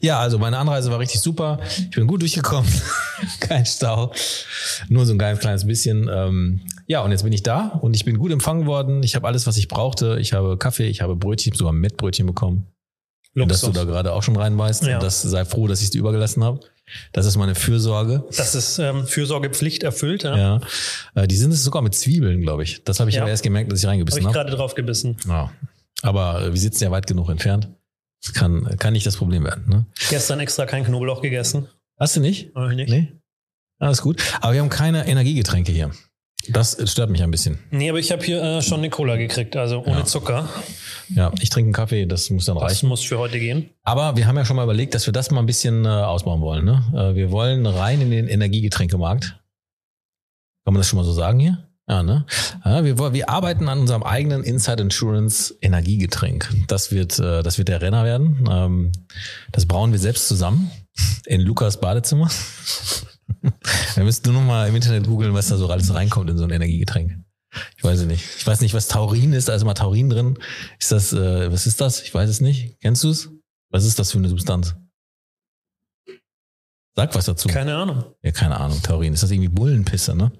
Ja, also meine Anreise war richtig super. Ich bin gut durchgekommen. Kein Stau. Nur so ein ganz kleines bisschen. Ähm, ja, und jetzt bin ich da und ich bin gut empfangen worden. Ich habe alles, was ich brauchte. Ich habe Kaffee, ich habe Brötchen, sogar Mettbrötchen bekommen. Luxus. Dass du da gerade auch schon reinweist. Ja. Und das sei froh, dass ich es dir übergelassen habe. Das ist meine Fürsorge. Das ist ähm, Fürsorgepflicht erfüllt, ja. ja. Äh, die sind es sogar mit Zwiebeln, glaube ich. Das habe ich ja. aber erst gemerkt, dass ich reingebissen habe. Hab ich gerade drauf gebissen. Ja. Aber äh, wir sitzen ja weit genug entfernt. Das kann, kann nicht das Problem werden. Ne? Gestern extra kein Knoblauch gegessen. Hast du nicht? Hab ich nicht. Nee? Alles gut. Aber wir haben keine Energiegetränke hier. Das stört mich ein bisschen. Nee, aber ich habe hier äh, schon eine Cola gekriegt, also ohne ja. Zucker. Ja, ich trinke einen Kaffee, das muss dann das reichen. Das muss für heute gehen. Aber wir haben ja schon mal überlegt, dass wir das mal ein bisschen äh, ausbauen wollen. Ne? Äh, wir wollen rein in den Energiegetränkemarkt. Kann man das schon mal so sagen hier? Ja, ne? Ja, wir, wir arbeiten an unserem eigenen Inside Insurance Energiegetränk. Das wird, äh, das wird der Renner werden. Ähm, das brauen wir selbst zusammen in Lukas Badezimmer. da müsst du noch mal im Internet googeln, was da so alles reinkommt in so ein Energiegetränk. Ich weiß es nicht. Ich weiß nicht, was Taurin ist. Da ist mal Taurin drin. Ist das, äh, was ist das? Ich weiß es nicht. Kennst du es? Was ist das für eine Substanz? Sag was dazu. Keine Ahnung. Ja, keine Ahnung. Taurin. Ist das irgendwie Bullenpisse, ne?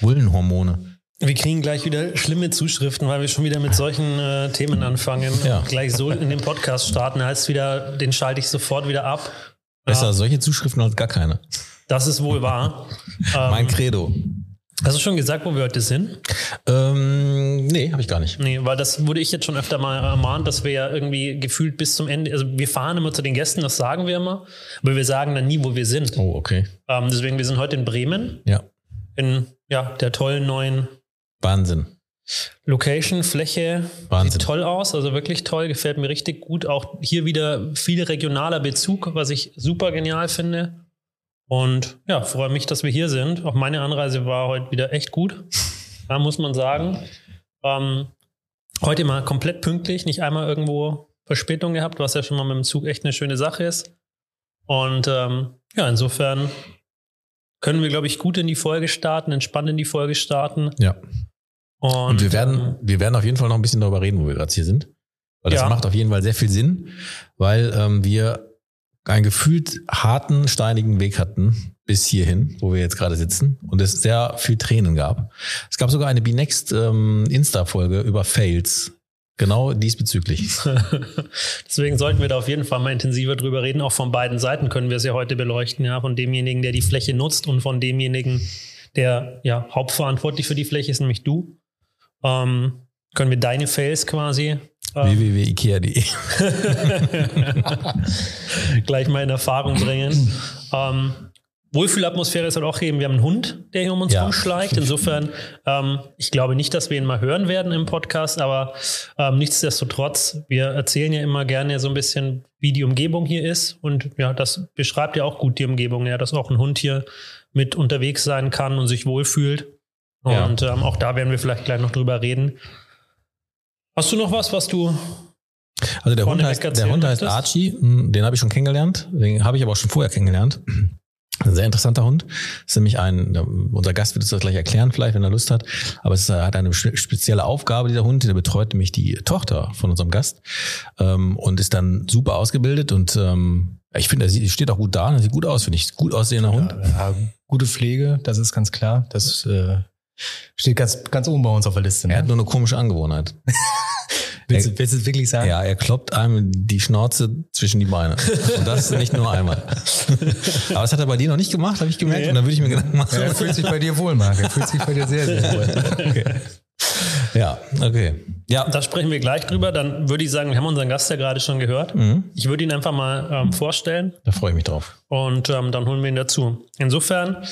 Bullenhormone. Wir kriegen gleich wieder schlimme Zuschriften, weil wir schon wieder mit solchen äh, Themen anfangen. Ja. Gleich so in den Podcast starten, heißt wieder, den schalte ich sofort wieder ab. Besser ja. solche Zuschriften als gar keine. Das ist wohl wahr. mein ähm, Credo. Hast du schon gesagt, wo wir heute sind? Ähm, nee, habe ich gar nicht. Nee, weil das wurde ich jetzt schon öfter mal ermahnt, dass wir ja irgendwie gefühlt bis zum Ende, also wir fahren immer zu den Gästen, das sagen wir immer, aber wir sagen dann nie, wo wir sind. Oh, okay. Ähm, deswegen, wir sind heute in Bremen. Ja. In ja, der tollen neuen Wahnsinn. Location, Fläche, Wahnsinn. sieht toll aus, also wirklich toll, gefällt mir richtig gut. Auch hier wieder viel regionaler Bezug, was ich super genial finde. Und ja, freue mich, dass wir hier sind. Auch meine Anreise war heute wieder echt gut, da muss man sagen. Ähm, heute mal komplett pünktlich, nicht einmal irgendwo Verspätung gehabt, was ja schon mal mit dem Zug echt eine schöne Sache ist. Und ähm, ja, insofern können wir, glaube ich, gut in die Folge starten, entspannt in die Folge starten. Ja. Und, Und wir werden, ähm, wir werden auf jeden Fall noch ein bisschen darüber reden, wo wir gerade hier sind. Weil das ja. macht auf jeden Fall sehr viel Sinn, weil ähm, wir einen gefühlt harten, steinigen Weg hatten bis hierhin, wo wir jetzt gerade sitzen und es sehr viel Tränen gab. Es gab sogar eine B-Next ähm, Insta-Folge über Fails Genau diesbezüglich. Deswegen sollten wir da auf jeden Fall mal intensiver drüber reden. Auch von beiden Seiten können wir es ja heute beleuchten, ja, von demjenigen, der die Fläche nutzt und von demjenigen, der ja hauptverantwortlich für die Fläche ist, nämlich du. Ähm, können wir deine Fails quasi ähm, www.ikea.de gleich mal in Erfahrung bringen. ähm, Wohlfühlatmosphäre ist halt auch eben, wir haben einen Hund, der hier um uns ja. rumschleicht. Insofern, ähm, ich glaube nicht, dass wir ihn mal hören werden im Podcast, aber ähm, nichtsdestotrotz, wir erzählen ja immer gerne so ein bisschen, wie die Umgebung hier ist. Und ja, das beschreibt ja auch gut die Umgebung, ja, dass auch ein Hund hier mit unterwegs sein kann und sich wohlfühlt. Und ja. ähm, auch da werden wir vielleicht gleich noch drüber reden. Hast du noch was, was du also der Hund, heißt, der Hund heißt Archie, hm, den habe ich schon kennengelernt, den habe ich aber auch schon vorher kennengelernt. Ein sehr interessanter Hund. ist nämlich ein, unser Gast wird es das gleich erklären, vielleicht, wenn er Lust hat. Aber es hat eine spezielle Aufgabe, dieser Hund. Der betreut nämlich die Tochter von unserem Gast ähm, und ist dann super ausgebildet und ähm, ich finde, er steht auch gut da, er sieht gut aus, finde ich. Gut aussehender Hund. Ja, gute Pflege, das ist ganz klar. Das äh, steht ganz, ganz oben bei uns auf der Liste. Ne? Er hat nur eine komische Angewohnheit. Willst, du, willst du es wirklich sagen? Ja, er kloppt einem die Schnauze zwischen die Beine. Und das nicht nur einmal. Aber das hat er bei dir noch nicht gemacht, habe ich gemerkt. Nee. Und dann würde ich mir Gedanken machen. Ja, er fühlt sich bei dir wohl, Marc. Er fühlt sich bei dir sehr, sehr wohl. Okay. Ja, okay. Ja. Da sprechen wir gleich drüber. Dann würde ich sagen, wir haben unseren Gast ja gerade schon gehört. Mhm. Ich würde ihn einfach mal ähm, vorstellen. Da freue ich mich drauf. Und ähm, dann holen wir ihn dazu. Insofern,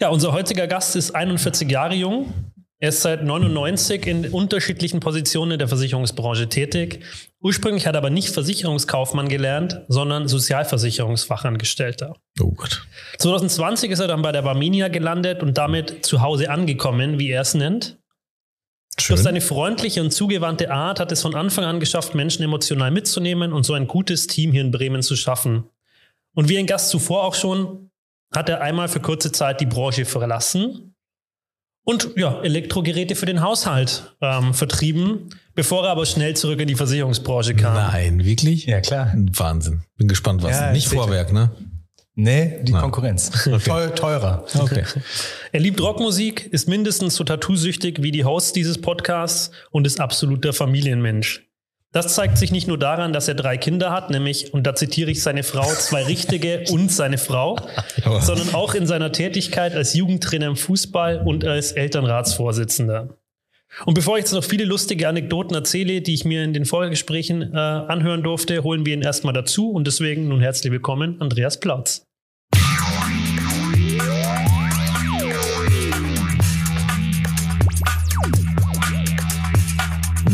ja, unser heutiger Gast ist 41 Jahre jung, er ist seit 99 in unterschiedlichen Positionen in der Versicherungsbranche tätig. Ursprünglich hat er aber nicht Versicherungskaufmann gelernt, sondern Sozialversicherungsfachangestellter. Oh Gott. 2020 ist er dann bei der Barminia gelandet und damit zu Hause angekommen, wie er es nennt. Schön. Durch seine freundliche und zugewandte Art hat es von Anfang an geschafft, Menschen emotional mitzunehmen und so ein gutes Team hier in Bremen zu schaffen. Und wie ein Gast zuvor auch schon, hat er einmal für kurze Zeit die Branche verlassen und ja, Elektrogeräte für den Haushalt ähm, vertrieben, bevor er aber schnell zurück in die Versicherungsbranche kam. Nein, wirklich? Ja, klar. Wahnsinn. Bin gespannt, was. Ja, Nicht. Vorwerk, ne? Nee, die Na. Konkurrenz. Teu teurer. Okay. Er liebt Rockmusik, ist mindestens so tattoosüchtig wie die Hosts dieses Podcasts und ist absoluter Familienmensch. Das zeigt sich nicht nur daran, dass er drei Kinder hat, nämlich, und da zitiere ich seine Frau, zwei richtige und seine Frau, sondern auch in seiner Tätigkeit als Jugendtrainer im Fußball und als Elternratsvorsitzender. Und bevor ich jetzt noch viele lustige Anekdoten erzähle, die ich mir in den Vorgesprächen äh, anhören durfte, holen wir ihn erstmal dazu und deswegen nun herzlich willkommen, Andreas Plautz.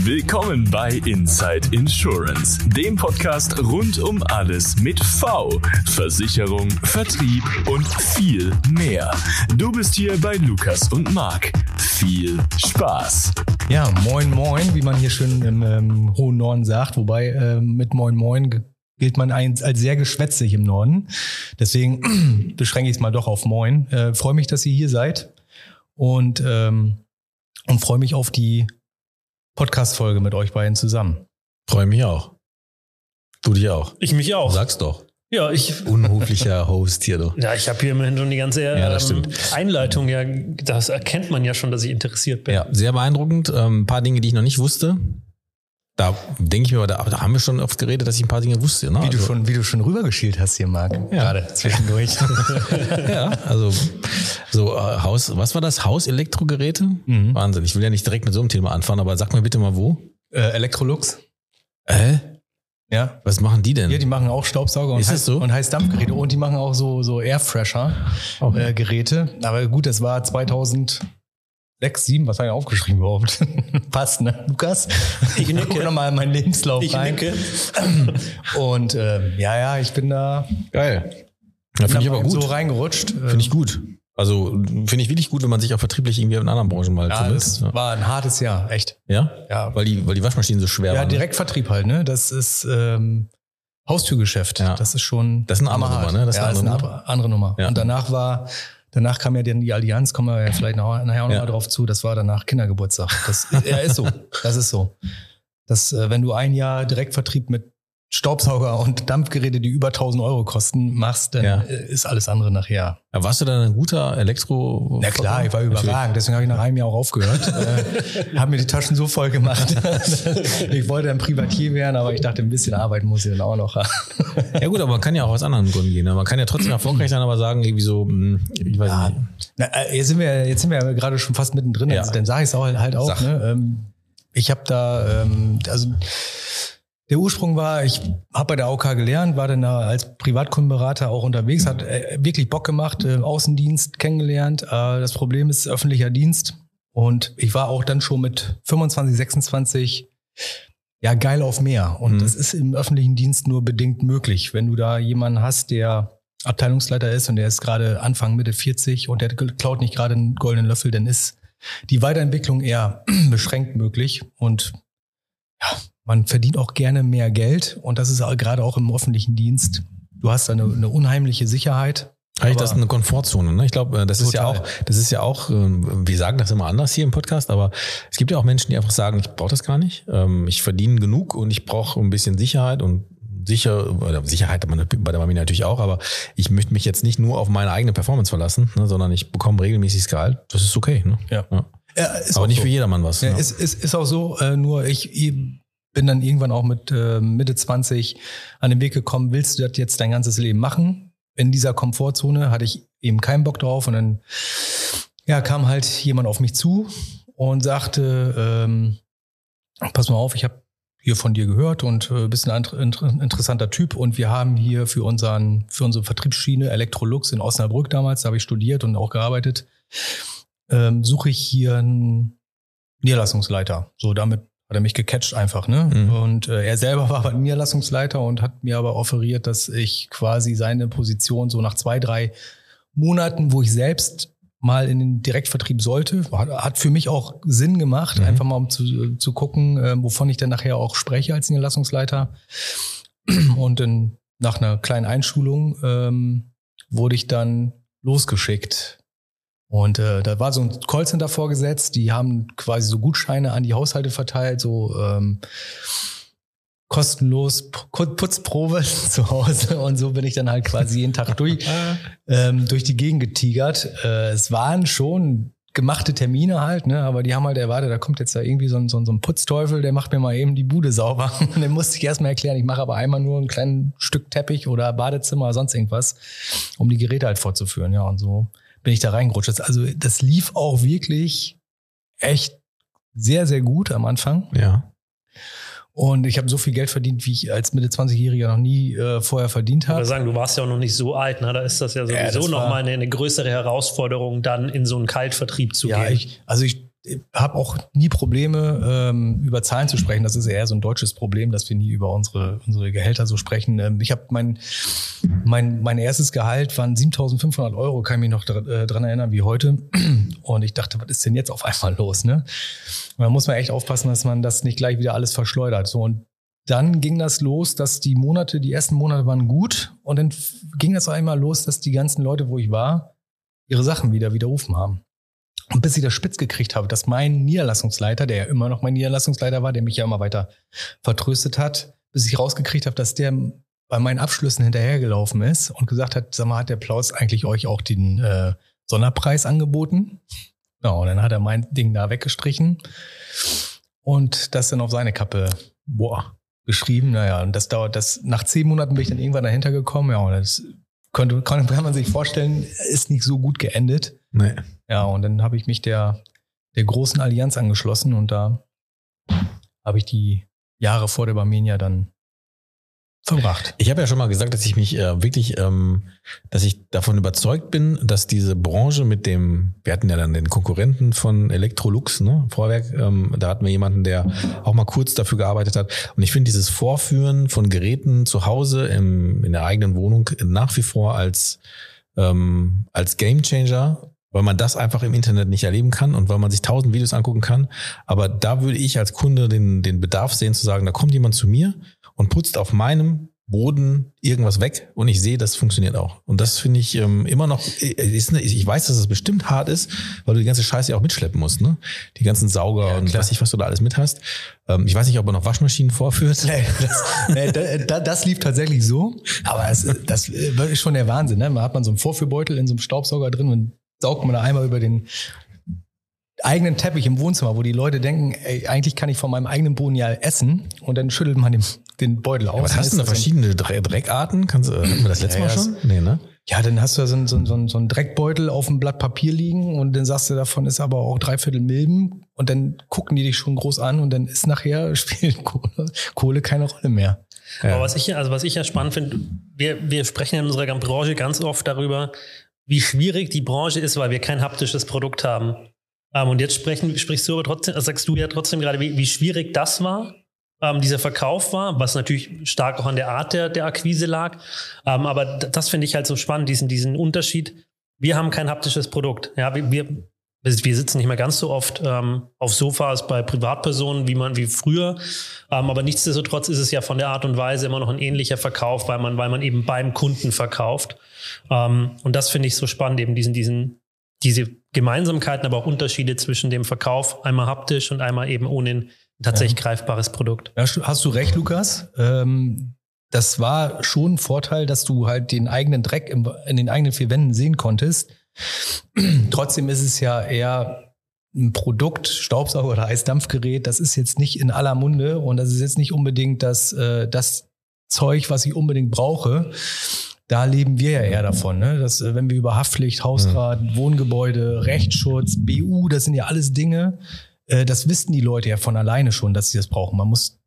Willkommen bei Inside Insurance, dem Podcast rund um alles mit V, Versicherung, Vertrieb und viel mehr. Du bist hier bei Lukas und Marc. Viel Spaß. Ja, moin moin, wie man hier schön im ähm, hohen Norden sagt. Wobei ähm, mit moin moin gilt man als sehr geschwätzig im Norden. Deswegen beschränke ich es mal doch auf moin. Äh, freue mich, dass ihr hier seid und, ähm, und freue mich auf die Podcast-Folge mit euch beiden zusammen. Freue mich auch. Du dich auch. Ich mich auch. Sag's doch. Ja, ich, Unhöflicher Host hier, du. Ja, ich habe hier immerhin schon die ganze Ja, das ähm, Einleitung. Ja, das erkennt man ja schon, dass ich interessiert bin. Ja, sehr beeindruckend. Ähm, ein paar Dinge, die ich noch nicht wusste. Da denke ich mir, aber da, da haben wir schon oft geredet, dass ich ein paar Dinge wusste. Ne? Wie, du Also- schon, wie du schon rübergeschielt hast hier, Marc. Gerade zwischendurch. Ja, also so äh, Haus, was war das? Hauselektrogeräte? Mhm. Wahnsinn. Ich will ja nicht direkt mit so einem Thema anfangen, aber sag mir bitte mal wo. äh, Electrolux. Äh? Ja. Was machen die denn? Ja, die machen auch Staubsauger und, Heiß- so? und Heißdampfgeräte und die machen auch so, so Airfresher-Geräte. Okay. Äh, Geräte. Aber gut, das war 2006, 7, was habe ich aufgeschrieben überhaupt? Passt, ne? Lukas? Ich nicke. Guck noch mal in meinen Lebenslauf Ich rein. nicke. Und ähm, ja, ja, ich bin da, Geil. Ja, finde ich aber gut. so reingerutscht. Finde ich gut. Also finde ich wirklich gut, wenn man sich auch vertrieblich irgendwie in anderen Branchen mal Ja, zumindest. das war ein hartes Jahr, echt. Ja? Ja, Weil die, weil die Waschmaschinen so schwer ja waren. ne? Direktvertrieb halt, ne? Das ist ähm, Haustürgeschäft. Ja. Das ist schon. Das ist eine andere. Nummer, ne? Das ist ja, eine das ist eine andere andere, andere Nummer. Ja. Und danach war, danach kam ja dann die Allianz, kommen wir ja vielleicht noch, nachher auch noch Ja. mal drauf zu. Das war danach Kindergeburtstag. Das ja, ist so. Das ist so. Das, äh, wenn du ein Jahr Direktvertrieb mit Staubsauger und Dampfgeräte, die über 1000 Euro kosten, machst, dann Ja. äh, ist alles andere nachher. Ja, warst du dann ein guter Elektro? Na klar, ich war überragend. Deswegen habe ich nach einem Jahr auch aufgehört. äh, habe mir die Taschen so voll gemacht. ich wollte dann Privatier werden, aber ich dachte, ein bisschen Arbeit muss ich dann auch noch haben. Ja gut, aber man kann ja auch aus anderen Gründen gehen. ne? Man kann ja trotzdem erfolgreich sein, aber sagen irgendwie so, hm, ich weiß Ja. nicht. Na, äh, jetzt sind wir, jetzt sind wir ja gerade schon fast mittendrin. Ja. Also, dann sage ich es auch halt auch. Sag. Ne? Ähm, ich habe da, ähm, also der Ursprung war, ich habe bei der AOK gelernt, war dann da als Privatkundenberater auch unterwegs, hat äh, wirklich Bock gemacht, äh, Außendienst kennengelernt. Äh, das Problem ist öffentlicher Dienst. Und ich war auch dann schon mit 25, 26 ja geil auf mehr. Und Mhm. das ist im öffentlichen Dienst nur bedingt möglich. Wenn du da jemanden hast, der Abteilungsleiter ist und der ist gerade Anfang Mitte 40 und der klaut nicht gerade einen goldenen Löffel, dann ist die Weiterentwicklung eher beschränkt möglich. Und ja, man verdient auch gerne mehr Geld. Und das ist gerade auch im öffentlichen Dienst. Du hast da eine, eine unheimliche Sicherheit. Eigentlich das ist eine Komfortzone. Ne? Ich glaube, das ist ja Total. auch, das ist ja auch, ähm, wir sagen das immer anders hier im Podcast, aber es gibt ja auch Menschen, die einfach sagen, ich brauche das gar nicht. Ähm, Ich verdiene genug und ich brauche ein bisschen Sicherheit und sicher, oder Sicherheit hat man bei der Familie natürlich auch, aber ich möchte mich jetzt nicht nur auf meine eigene Performance verlassen, ne, sondern ich bekomme regelmäßiges Gehalt. Das ist okay. Ne? Ja. Ja. Ja, Aber nicht so. für jedermann was. Ja, ne? ist, ist, ist auch so, äh, nur ich bin dann irgendwann auch mit äh, Mitte 20 an den Weg gekommen, willst du das jetzt dein ganzes Leben machen? In dieser Komfortzone hatte ich eben keinen Bock drauf und dann ja, kam halt jemand auf mich zu und sagte, ähm, pass mal auf, ich habe hier von dir gehört und äh, bist ein inter- inter- interessanter Typ und wir haben hier für unseren für unsere Vertriebsschiene Electrolux in Osnabrück damals, da habe ich studiert und auch gearbeitet, ähm, suche ich hier einen Niederlassungsleiter. So, damit hat er mich gecatcht einfach, ne? Mhm. Und äh, er selber war aber Niederlassungsleiter und hat mir aber offeriert, dass ich quasi seine Position so nach zwei, drei Monaten, wo ich selbst mal in den Direktvertrieb sollte, hat, hat für mich auch Sinn gemacht, Mhm. einfach mal um zu, zu gucken, äh, wovon ich dann nachher auch spreche als Niederlassungsleiter. Und dann nach einer kleinen Einschulung ähm, wurde ich dann losgeschickt Und äh, da war so ein Callcenter vorgesetzt, die haben quasi so Gutscheine an die Haushalte verteilt, so ähm, kostenlos Putzprobe zu Hause und so bin ich dann halt quasi jeden Tag durch, ähm, durch die Gegend getigert. Äh, es waren schon gemachte Termine halt, ne? aber die haben halt erwartet, da kommt jetzt da irgendwie so ein, so, ein, so ein Putzteufel, der macht mir mal eben die Bude sauber. Und dann musste ich erstmal erklären, ich mache aber einmal nur ein kleines Stück Teppich oder Badezimmer oder sonst irgendwas, um die Geräte halt fortzuführen. Ja, und so bin ich da reingerutscht. Also das lief auch wirklich echt sehr, sehr gut am Anfang. Ja. Und ich habe so viel Geld verdient, wie ich als Mitte 20-Jähriger noch nie äh, vorher verdient habe. Ich würde sagen, du warst ja auch noch nicht so alt, ne? Da ist das ja sowieso ja, nochmal eine, eine größere Herausforderung, dann in so einen Kaltvertrieb zu ja, gehen. Ich, also ich habe auch nie Probleme, ähm, über Zahlen zu sprechen. Das ist eher so ein deutsches Problem, dass wir nie über unsere, unsere Gehälter so sprechen. Ähm, ich habe mein, mein, mein erstes Gehalt waren 7.500 Euro, kann ich mich noch äh, dran erinnern wie heute. Und ich dachte, was ist denn jetzt auf einmal los? Ne? Und da muss man echt aufpassen, dass man das nicht gleich wieder alles verschleudert. So und dann ging das los, dass die Monate, die ersten Monate waren gut und dann ging das auch einmal los, dass die ganzen Leute, wo ich war, ihre Sachen wieder widerrufen haben. Und bis ich das spitz gekriegt habe, dass mein Niederlassungsleiter, der ja immer noch mein Niederlassungsleiter war, der mich ja immer weiter vertröstet hat, bis ich rausgekriegt habe, dass der bei meinen Abschlüssen hinterhergelaufen ist und gesagt hat, sag mal, hat der Plaus eigentlich euch auch den äh, Sonderpreis angeboten? Ja, und dann hat er mein Ding da weggestrichen und das dann auf seine Kappe boah, geschrieben. Naja, und das dauert, das nach zehn Monaten bin ich dann irgendwann dahinter gekommen. Ja, und das könnte, kann, kann man sich vorstellen, ist nicht so gut geendet. Nee. Ja, und dann habe ich mich der, der großen Allianz angeschlossen und da habe ich die Jahre vor der Barmenia dann verbracht. Ich habe ja schon mal gesagt, dass ich mich äh, wirklich, ähm, dass ich davon überzeugt bin, dass diese Branche mit dem, wir hatten ja dann den Konkurrenten von Electrolux, ne, Vorwerk, ähm, da hatten wir jemanden, der auch mal kurz dafür gearbeitet hat. Und ich finde dieses Vorführen von Geräten zu Hause im, in der eigenen Wohnung nach wie vor als ähm, als Gamechanger weil man das einfach im Internet nicht erleben kann und weil man sich tausend Videos angucken kann. Aber da würde ich als Kunde den, den Bedarf sehen zu sagen, da kommt jemand zu mir und putzt auf meinem Boden irgendwas weg und ich sehe, das funktioniert auch. Und das finde ich ähm, immer noch, äh, ist ich weiß, dass es das bestimmt hart ist, weil du die ganze Scheiße ja auch mitschleppen musst, ne? Die ganzen Sauger ja, und weiß ich, was du da alles mit hast. Ähm, ich weiß nicht, ob er noch Waschmaschinen vorführt. Nee, das, nee, das, das lief tatsächlich so, aber es, das ist schon der Wahnsinn, ne? Man hat man so einen Vorführbeutel in so einem Staubsauger drin und saugt man da einmal über den eigenen Teppich im Wohnzimmer, wo die Leute denken, ey, eigentlich kann ich von meinem eigenen Boden ja essen und dann schüttelt man den, den Beutel aus. Ja, was hast du da verschiedene Dreckarten? Kannst, äh, hatten wir das letzte ja, Mal schon? Nee, ne? Ja, dann hast du so, so, so, so einen Dreckbeutel auf dem Blatt Papier liegen und dann sagst du, davon ist aber auch dreiviertel Milben und dann gucken die dich schon groß an und dann ist nachher, spielt Kohle, Kohle keine Rolle mehr. Ja. Aber was ich, also was ich ja spannend finde, wir, wir sprechen in unserer Branche ganz oft darüber, wie schwierig die Branche ist, weil wir kein haptisches Produkt haben. Ähm, und jetzt sprechen, sprichst du aber trotzdem, also sagst du ja trotzdem gerade, wie, wie schwierig das war, ähm, dieser Verkauf war, was natürlich stark auch an der Art der, der Akquise lag. Ähm, aber das finde ich halt so spannend, diesen, diesen Unterschied. Wir haben kein haptisches Produkt. Ja, wir, wir, wir sitzen nicht mehr ganz so oft ähm, auf Sofas bei Privatpersonen, wie man wie früher. Ähm, aber nichtsdestotrotz ist es ja von der Art und Weise immer noch ein ähnlicher Verkauf, weil man, weil man eben beim Kunden verkauft. Ähm, und das finde ich so spannend, eben diesen, diesen, diese Gemeinsamkeiten, aber auch Unterschiede zwischen dem Verkauf, einmal haptisch und einmal eben ohne ein tatsächlich ja. greifbares Produkt. Ja, hast du recht, Lukas. Ähm, das war schon ein Vorteil, dass du halt den eigenen Dreck im, in den eigenen vier Wänden sehen konntest. Trotzdem ist es ja eher ein Produkt, Staubsauger oder Eisdampfgerät, das ist jetzt nicht in aller Munde und das ist jetzt nicht unbedingt das, äh, das Zeug, was ich unbedingt brauche da leben wir ja eher davon, ne? dass äh, wenn wir über Haftpflicht, Hausrat, mhm. Wohngebäude, Rechtsschutz, BU, das sind ja alles Dinge, äh, das wissen die Leute ja von alleine schon, dass sie das brauchen. Man muss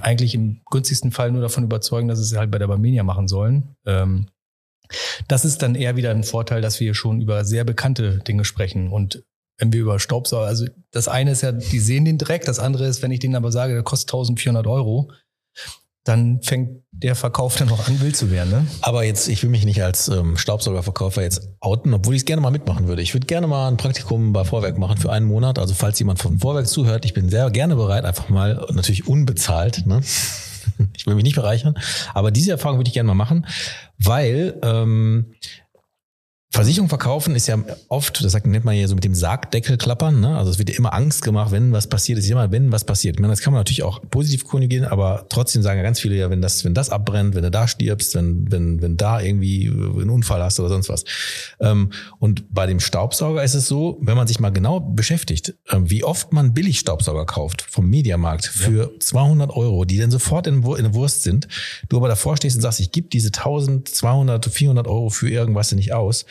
eigentlich im günstigsten Fall nur davon überzeugen, dass sie es halt bei der Barmenia machen sollen. Ähm, das ist dann eher wieder ein Vorteil, dass wir schon über sehr bekannte Dinge sprechen und wenn wir über Staubsauger, also das eine ist ja, die sehen den Dreck, das andere ist, wenn ich denen aber sage, der kostet 1400 Euro, dann fängt der Verkauf dann auch an, wild zu werden. Ne? Aber jetzt, ich will mich nicht als ähm, Staubsaugerverkäufer jetzt outen, obwohl ich es gerne mal mitmachen würde. Ich würde gerne mal ein Praktikum bei Vorwerk machen für einen Monat. Also falls jemand von Vorwerk zuhört, ich bin sehr gerne bereit, einfach mal, natürlich unbezahlt, ne? Ich will mich nicht bereichern, aber diese Erfahrung würde ich gerne mal machen, weil ähm, Versicherung verkaufen ist ja oft, das sagt, nennt man ja so mit dem Sargdeckel klappern, ne? Also es wird ja immer Angst gemacht, wenn was passiert, es ist immer, wenn was passiert. Ich meine, das kann man natürlich auch positiv konjugieren, aber trotzdem sagen ja ganz viele ja, wenn das, wenn das abbrennt, wenn du da stirbst, wenn, wenn, wenn da irgendwie einen Unfall hast oder sonst was. Ähm, und bei dem Staubsauger ist es so, wenn man sich mal genau beschäftigt, ähm, wie oft man Billigstaubsauger kauft vom Mediamarkt für ja. 200 Euro, die dann sofort in, in der Wurst sind, du aber davor stehst und sagst, ich gebe diese 1200, 400 Euro für irgendwas nicht aus,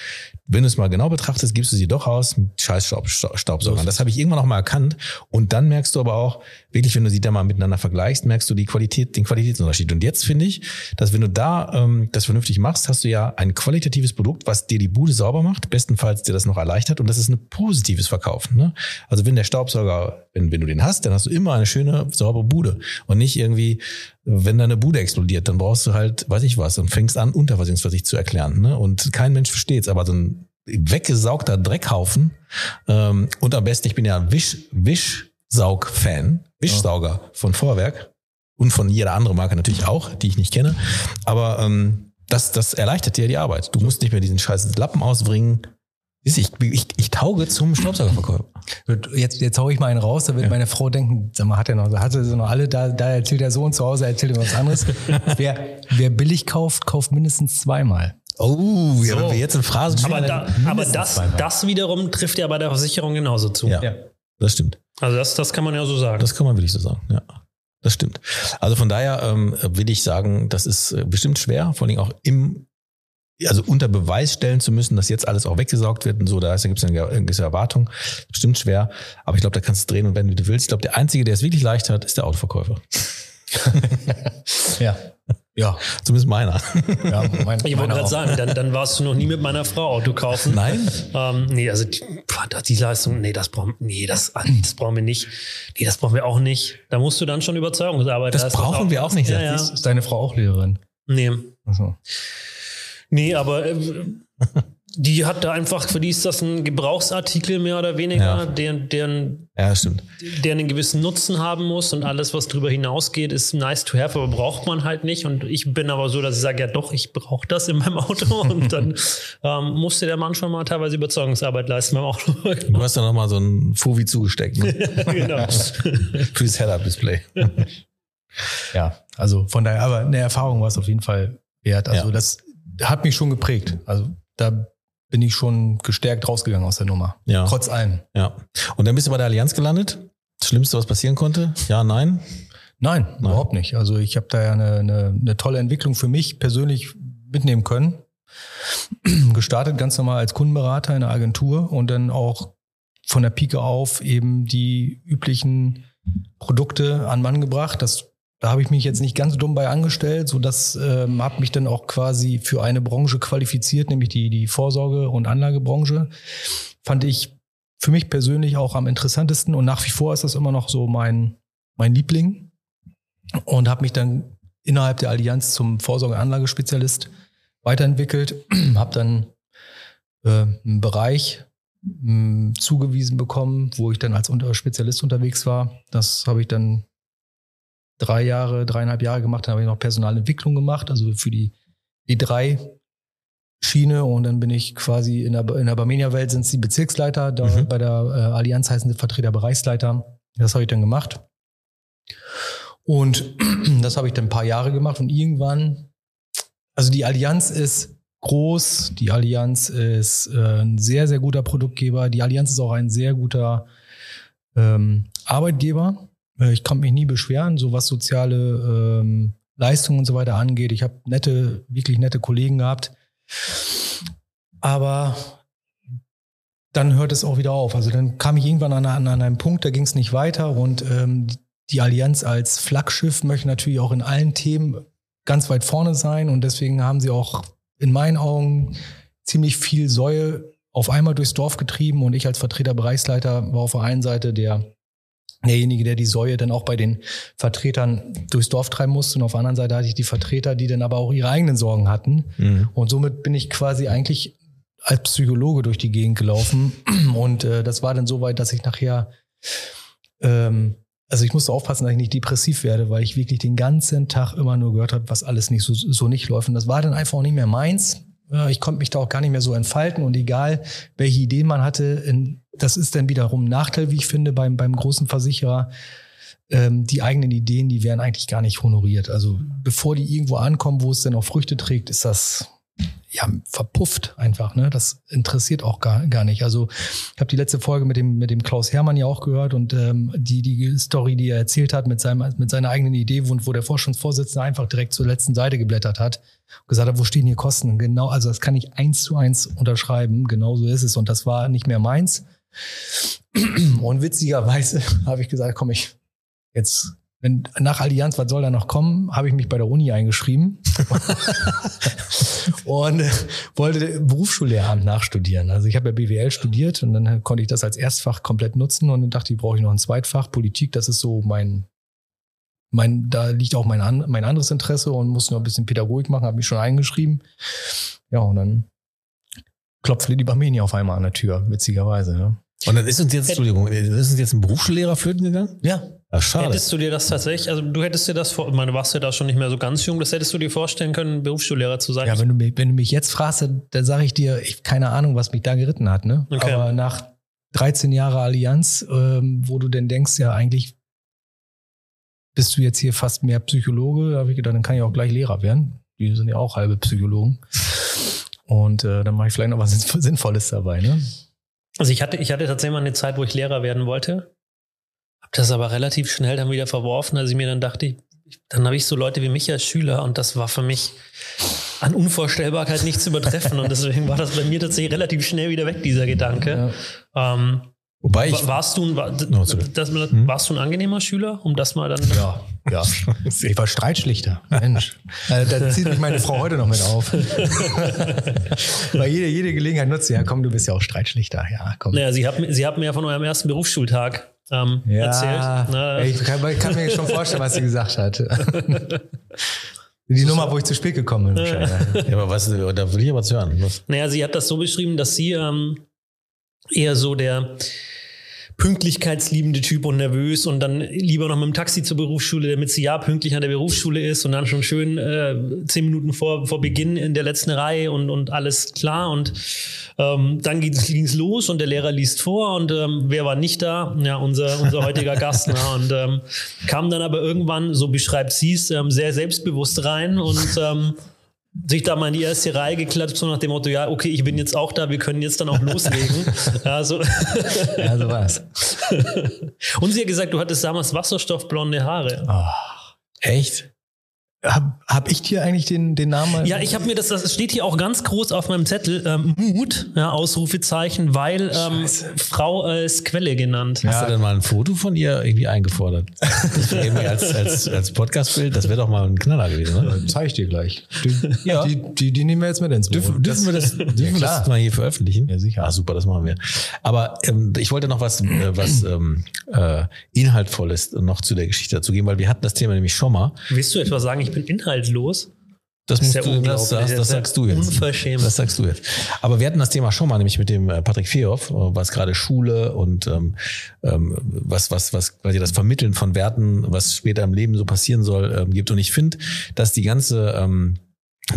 wenn du es mal genau betrachtest, gibst du sie doch aus mit scheiß Staubsaugern. Das habe ich irgendwann noch mal erkannt. Und dann merkst du aber auch, wirklich, wenn du sie da mal miteinander vergleichst, merkst du die Qualität, den Qualitätsunterschied. Und jetzt finde ich, dass wenn du da ähm, das vernünftig machst, hast du ja ein qualitatives Produkt, was dir die Bude sauber macht, bestenfalls dir das noch erleichtert. Und das ist ein positives Verkaufen. Ne? Also wenn der Staubsauger, wenn, wenn du den hast, dann hast du immer eine schöne, saubere Bude. Und nicht irgendwie, wenn deine Bude explodiert, dann brauchst du halt, weiß ich was, und fängst an, Unterversicherungsversicht zu erklären. Ne? Und kein Mensch versteht's, aber so ein weggesaugter Dreckhaufen ähm, und am besten, ich bin ja ein Wisch, Wischsaug-Fan, Wischsauger von Vorwerk und von jeder anderen Marke natürlich auch, die ich nicht kenne. Aber ähm, das, das erleichtert dir die Arbeit. Du musst nicht mehr diesen scheiß Lappen ausbringen. Ich, ich, ich tauge zum Staubsaugerverkäufer. Jetzt, jetzt hau ich mal einen raus, da wird ja. meine Frau denken, sag mal, hat er noch, hat er noch alle, da, da erzählt der Sohn zu Hause, erzählt ihm was anderes. wer, wer billig kauft, kauft mindestens zweimal. Oh, so. wenn wir jetzt in Phrasen Aber, da, aber das, das wiederum trifft ja bei der Versicherung genauso zu. Ja, ja. das stimmt. Also das, das kann man ja so sagen. Das kann man wirklich so sagen, ja. Das stimmt. Also von daher ähm, will ich sagen, das ist äh, bestimmt schwer, vor allem auch im also unter Beweis stellen zu müssen, dass jetzt alles auch weggesaugt wird und so, da gibt es eine gewisse Erwartung. Bestimmt schwer, aber ich glaube, da kannst du drehen und wenden, wie du willst. Ich glaube, der Einzige, der es wirklich leicht hat, ist der Autoverkäufer. ja. Ja. Zumindest meiner. Ja, mein, ich wollte gerade sagen, dann, dann warst du noch nie mit meiner Frau Auto kaufen. Nein? Ähm, nee, also die, die Leistung, nee, das brauchen, nee, das, das brauchen wir nicht. Nee, das brauchen wir auch nicht. Da musst du dann schon Überzeugungsarbeit Das brauchen auch, wir auch nicht. Ja, ja. Ist deine Frau auch Lehrerin? Nee. Ach so. Nee, aber äh, die hat da einfach, für die ist das ein Gebrauchsartikel mehr oder weniger, ja. der, der, ja, stimmt. der einen gewissen Nutzen haben muss und alles, was darüber hinausgeht, ist nice to have, aber braucht man halt nicht. Und ich bin aber so, dass ich sage, ja doch, ich brauche das in meinem Auto und dann ähm, musste der Mann schon mal teilweise Überzeugungsarbeit leisten beim Auto. Du hast da nochmal so ein Fovi zugesteckt. Ne? genau. Fürs Head-Up-Display. ja, also von daher, aber eine Erfahrung war es auf jeden Fall wert. Also ja. das hat mich schon geprägt. Also da bin ich schon gestärkt rausgegangen aus der Nummer. Ja. Trotz allem. Ja. Und dann bist du bei der Allianz gelandet? Das Schlimmste, was passieren konnte? Ja, nein? Nein, nein. überhaupt nicht. Also ich habe da ja eine, eine, eine tolle Entwicklung für mich persönlich mitnehmen können. Gestartet ganz normal als Kundenberater in einer Agentur und dann auch von der Pike auf eben die üblichen Produkte an Mann gebracht. Das da habe ich mich jetzt nicht ganz dumm bei angestellt, so das ähm, hat mich dann auch quasi für eine Branche qualifiziert, nämlich die die Vorsorge- und Anlagebranche. Fand ich für mich persönlich auch am interessantesten und nach wie vor ist das immer noch so mein mein Liebling und habe mich dann innerhalb der Allianz zum Vorsorge-Anlagespezialist weiterentwickelt, habe dann äh, einen Bereich mh, zugewiesen bekommen, wo ich dann als Spezialist unterwegs war. Das habe ich dann drei Jahre, dreieinhalb Jahre gemacht. Dann habe ich noch Personalentwicklung gemacht, also für die E3 Schiene und dann bin ich quasi in der, in der Barmenia-Welt sind es die Bezirksleiter, da mhm. bei der äh, Allianz heißen sie Vertreter Bereichsleiter. Das habe ich dann gemacht. Und das habe ich dann ein paar Jahre gemacht und irgendwann, also die Allianz ist groß, die Allianz ist äh, ein sehr, sehr guter Produktgeber, die Allianz ist auch ein sehr guter ähm, Arbeitgeber. Äh, ich kann mich nie beschweren, so was soziale ähm, Leistungen und so weiter angeht. Ich habe nette, wirklich nette Kollegen gehabt. Aber dann hört es auch wieder auf. Also dann kam ich irgendwann an, an, an Punkt, da ging es nicht weiter und ähm, die Allianz als Flaggschiff möchte natürlich auch in allen Themen ganz weit vorne sein und deswegen haben sie auch in meinen Augen ziemlich viel Säue auf einmal durchs Dorf getrieben und ich als Vertreter Bereichsleiter war auf der einen Seite der derjenige, der die Säue dann auch bei den Vertretern durchs Dorf treiben musste. Und auf der anderen Seite hatte ich die Vertreter, die dann aber auch ihre eigenen Sorgen hatten. Mhm. Und somit bin ich quasi eigentlich als Psychologe durch die Gegend gelaufen. Und äh, das war dann so weit, dass ich nachher, ähm, also ich musste aufpassen, dass ich nicht depressiv werde, weil ich wirklich den ganzen Tag immer nur gehört habe, was alles nicht so, so nicht läuft. Und das war dann einfach auch nicht mehr meins. ja, ich konnte mich da auch gar nicht mehr so entfalten und egal, welche Ideen man hatte, in, das ist dann wiederum ein Nachteil, wie ich finde, beim, beim großen Versicherer. Ähm, die eigenen Ideen, die werden eigentlich gar nicht honoriert. Also bevor die irgendwo ankommen, wo es dann auch Früchte trägt, ist das ja, verpufft einfach. Ne? Das interessiert auch gar, gar nicht. Also ich habe die letzte Folge mit dem, mit dem Klaus Hermann ja auch gehört und ähm, die, die Story, die er erzählt hat mit, seinem, mit seiner eigenen Idee, wo, wo der Vorstandsvorsitzende einfach direkt zur letzten Seite geblättert hat und gesagt hat, wo stehen hier Kosten? Genau, also das kann ich eins zu eins unterschreiben. Genau so ist es. Und das war nicht mehr meins. Und witzigerweise habe ich gesagt, komm ich, jetzt wenn nach Allianz, was soll da noch kommen, habe ich mich bei der Uni eingeschrieben und wollte Berufsschullehramt nachstudieren. Also ich habe ja BWL studiert und dann konnte ich das als Erstfach komplett nutzen und dann dachte ich, brauche ich noch ein Zweitfach. Politik, das ist so mein, mein, da liegt auch mein, mein anderes Interesse und muss noch ein bisschen Pädagogik machen, habe mich schon eingeschrieben. Ja, und dann klopfte die Barmeni auf einmal an der Tür, witzigerweise. Ja. Und dann ist uns jetzt, Entschuldigung, ist uns jetzt ein Berufsschullehrer flöten gegangen? Ja. Ach, schade. Hättest du dir das tatsächlich, also du hättest dir das vor, ich meine, du warst ja da schon nicht mehr so ganz jung, das hättest du dir vorstellen können, Berufsschullehrer zu sein? Ja, wenn du, mich- wenn du mich jetzt fragst, dann, dann sage ich dir, ich keine Ahnung, was mich da geritten hat. Ne? Okay. Aber nach 13 Jahre Allianz, ähm, wo du denn denkst, ja eigentlich bist du jetzt hier fast mehr Psychologe, da habe ich gedacht, dann kann ich auch gleich Lehrer werden. Die sind ja auch halbe Psychologen. Und äh, dann mache ich vielleicht noch was Sinnvolles dabei. Ne? Also ich hatte, ich hatte tatsächlich mal eine Zeit, wo ich Lehrer werden wollte. Hab das aber relativ schnell dann wieder verworfen, als ich mir dann dachte, ich- dann habe ich so Leute wie mich als Schüler und das war für mich an Unvorstellbarkeit nicht zu übertreffen. und deswegen war das bei mir tatsächlich relativ schnell wieder weg, dieser Gedanke. Ähm, Wobei ich. wa- warst, du ein, war, No, das, warst du ein angenehmer Schüler, um das mal dann. Ja, ja. Ich war Streitschlichter. Mensch. Also, da zieht mich meine Frau heute noch mit auf. Weil jede, jede Gelegenheit nutzt sie. Ja, komm, du bist ja auch Streitschlichter. Ja, komm. Naja, sie, hat, mir- sie hat mir ja von eurem ersten Berufsschultag ähm, erzählt. Na, ich kann, ich kann mir schon vorstellen, was sie gesagt hat. Die Nummer, wo ich zu spät gekommen bin. wahrscheinlich. Ja, aber was, da will ich aber zu hören. Was? Naja, sie hat das so beschrieben, dass sie ähm, eher so der pünktlichkeitsliebende Typ und nervös und dann lieber noch mit dem Taxi zur Berufsschule, damit sie ja pünktlich an der Berufsschule ist und dann schon schön äh, zehn Minuten vor, vor Beginn in der letzten Reihe und, und alles klar und ähm, dann ging es los und der Lehrer liest vor und ähm, wer war nicht da? Ja, unser, unser heutiger Gast. Na, und ähm, kam dann aber irgendwann, so beschreibt sie es, ähm, sehr selbstbewusst rein und ähm, sich da mal in die erste Reihe geklatscht, so nach dem Motto, ja, okay, ich bin jetzt auch da, wir können jetzt dann auch loslegen. ja, so. Ja, so war's. Und sie hat gesagt, du hattest damals wasserstoffblonde Haare. Echt? Hab, hab ich dir eigentlich den, den Namen? Ja, ich habe mir das, das steht hier auch ganz groß auf meinem Zettel, ähm, Mut, ja, Ausrufezeichen, weil ähm. Frau als Quelle genannt. Hast du denn mal ein Foto von ihr irgendwie eingefordert? Das als, als, als Podcastbild, das wäre doch mal ein Knaller gewesen, oder? Zeige ich dir gleich. Die, Ja. die, die, die nehmen wir jetzt mit ins Boot. Dürfen, dürfen wir das, dürfen wir klar. das mal hier veröffentlichen? Ja, sicher. Ah, super, das machen wir. Aber ähm, ich wollte noch was, äh, was ähm, äh, Inhaltvolles noch zu der Geschichte dazu geben, weil wir hatten das Thema nämlich schon mal. Willst du etwa sagen, ich bin inhaltlos? Das, Das musst ja du, das, das, das sagst du jetzt. Unverschämt. Das sagst du jetzt. Aber wir hatten das Thema schon mal, nämlich mit dem äh, Patrick Fehoff, äh, was gerade Schule und ähm, ähm, was, was, was quasi das Vermitteln von Werten, was später im Leben so passieren soll, ähm, gibt. Und ich finde, dass die ganze ähm,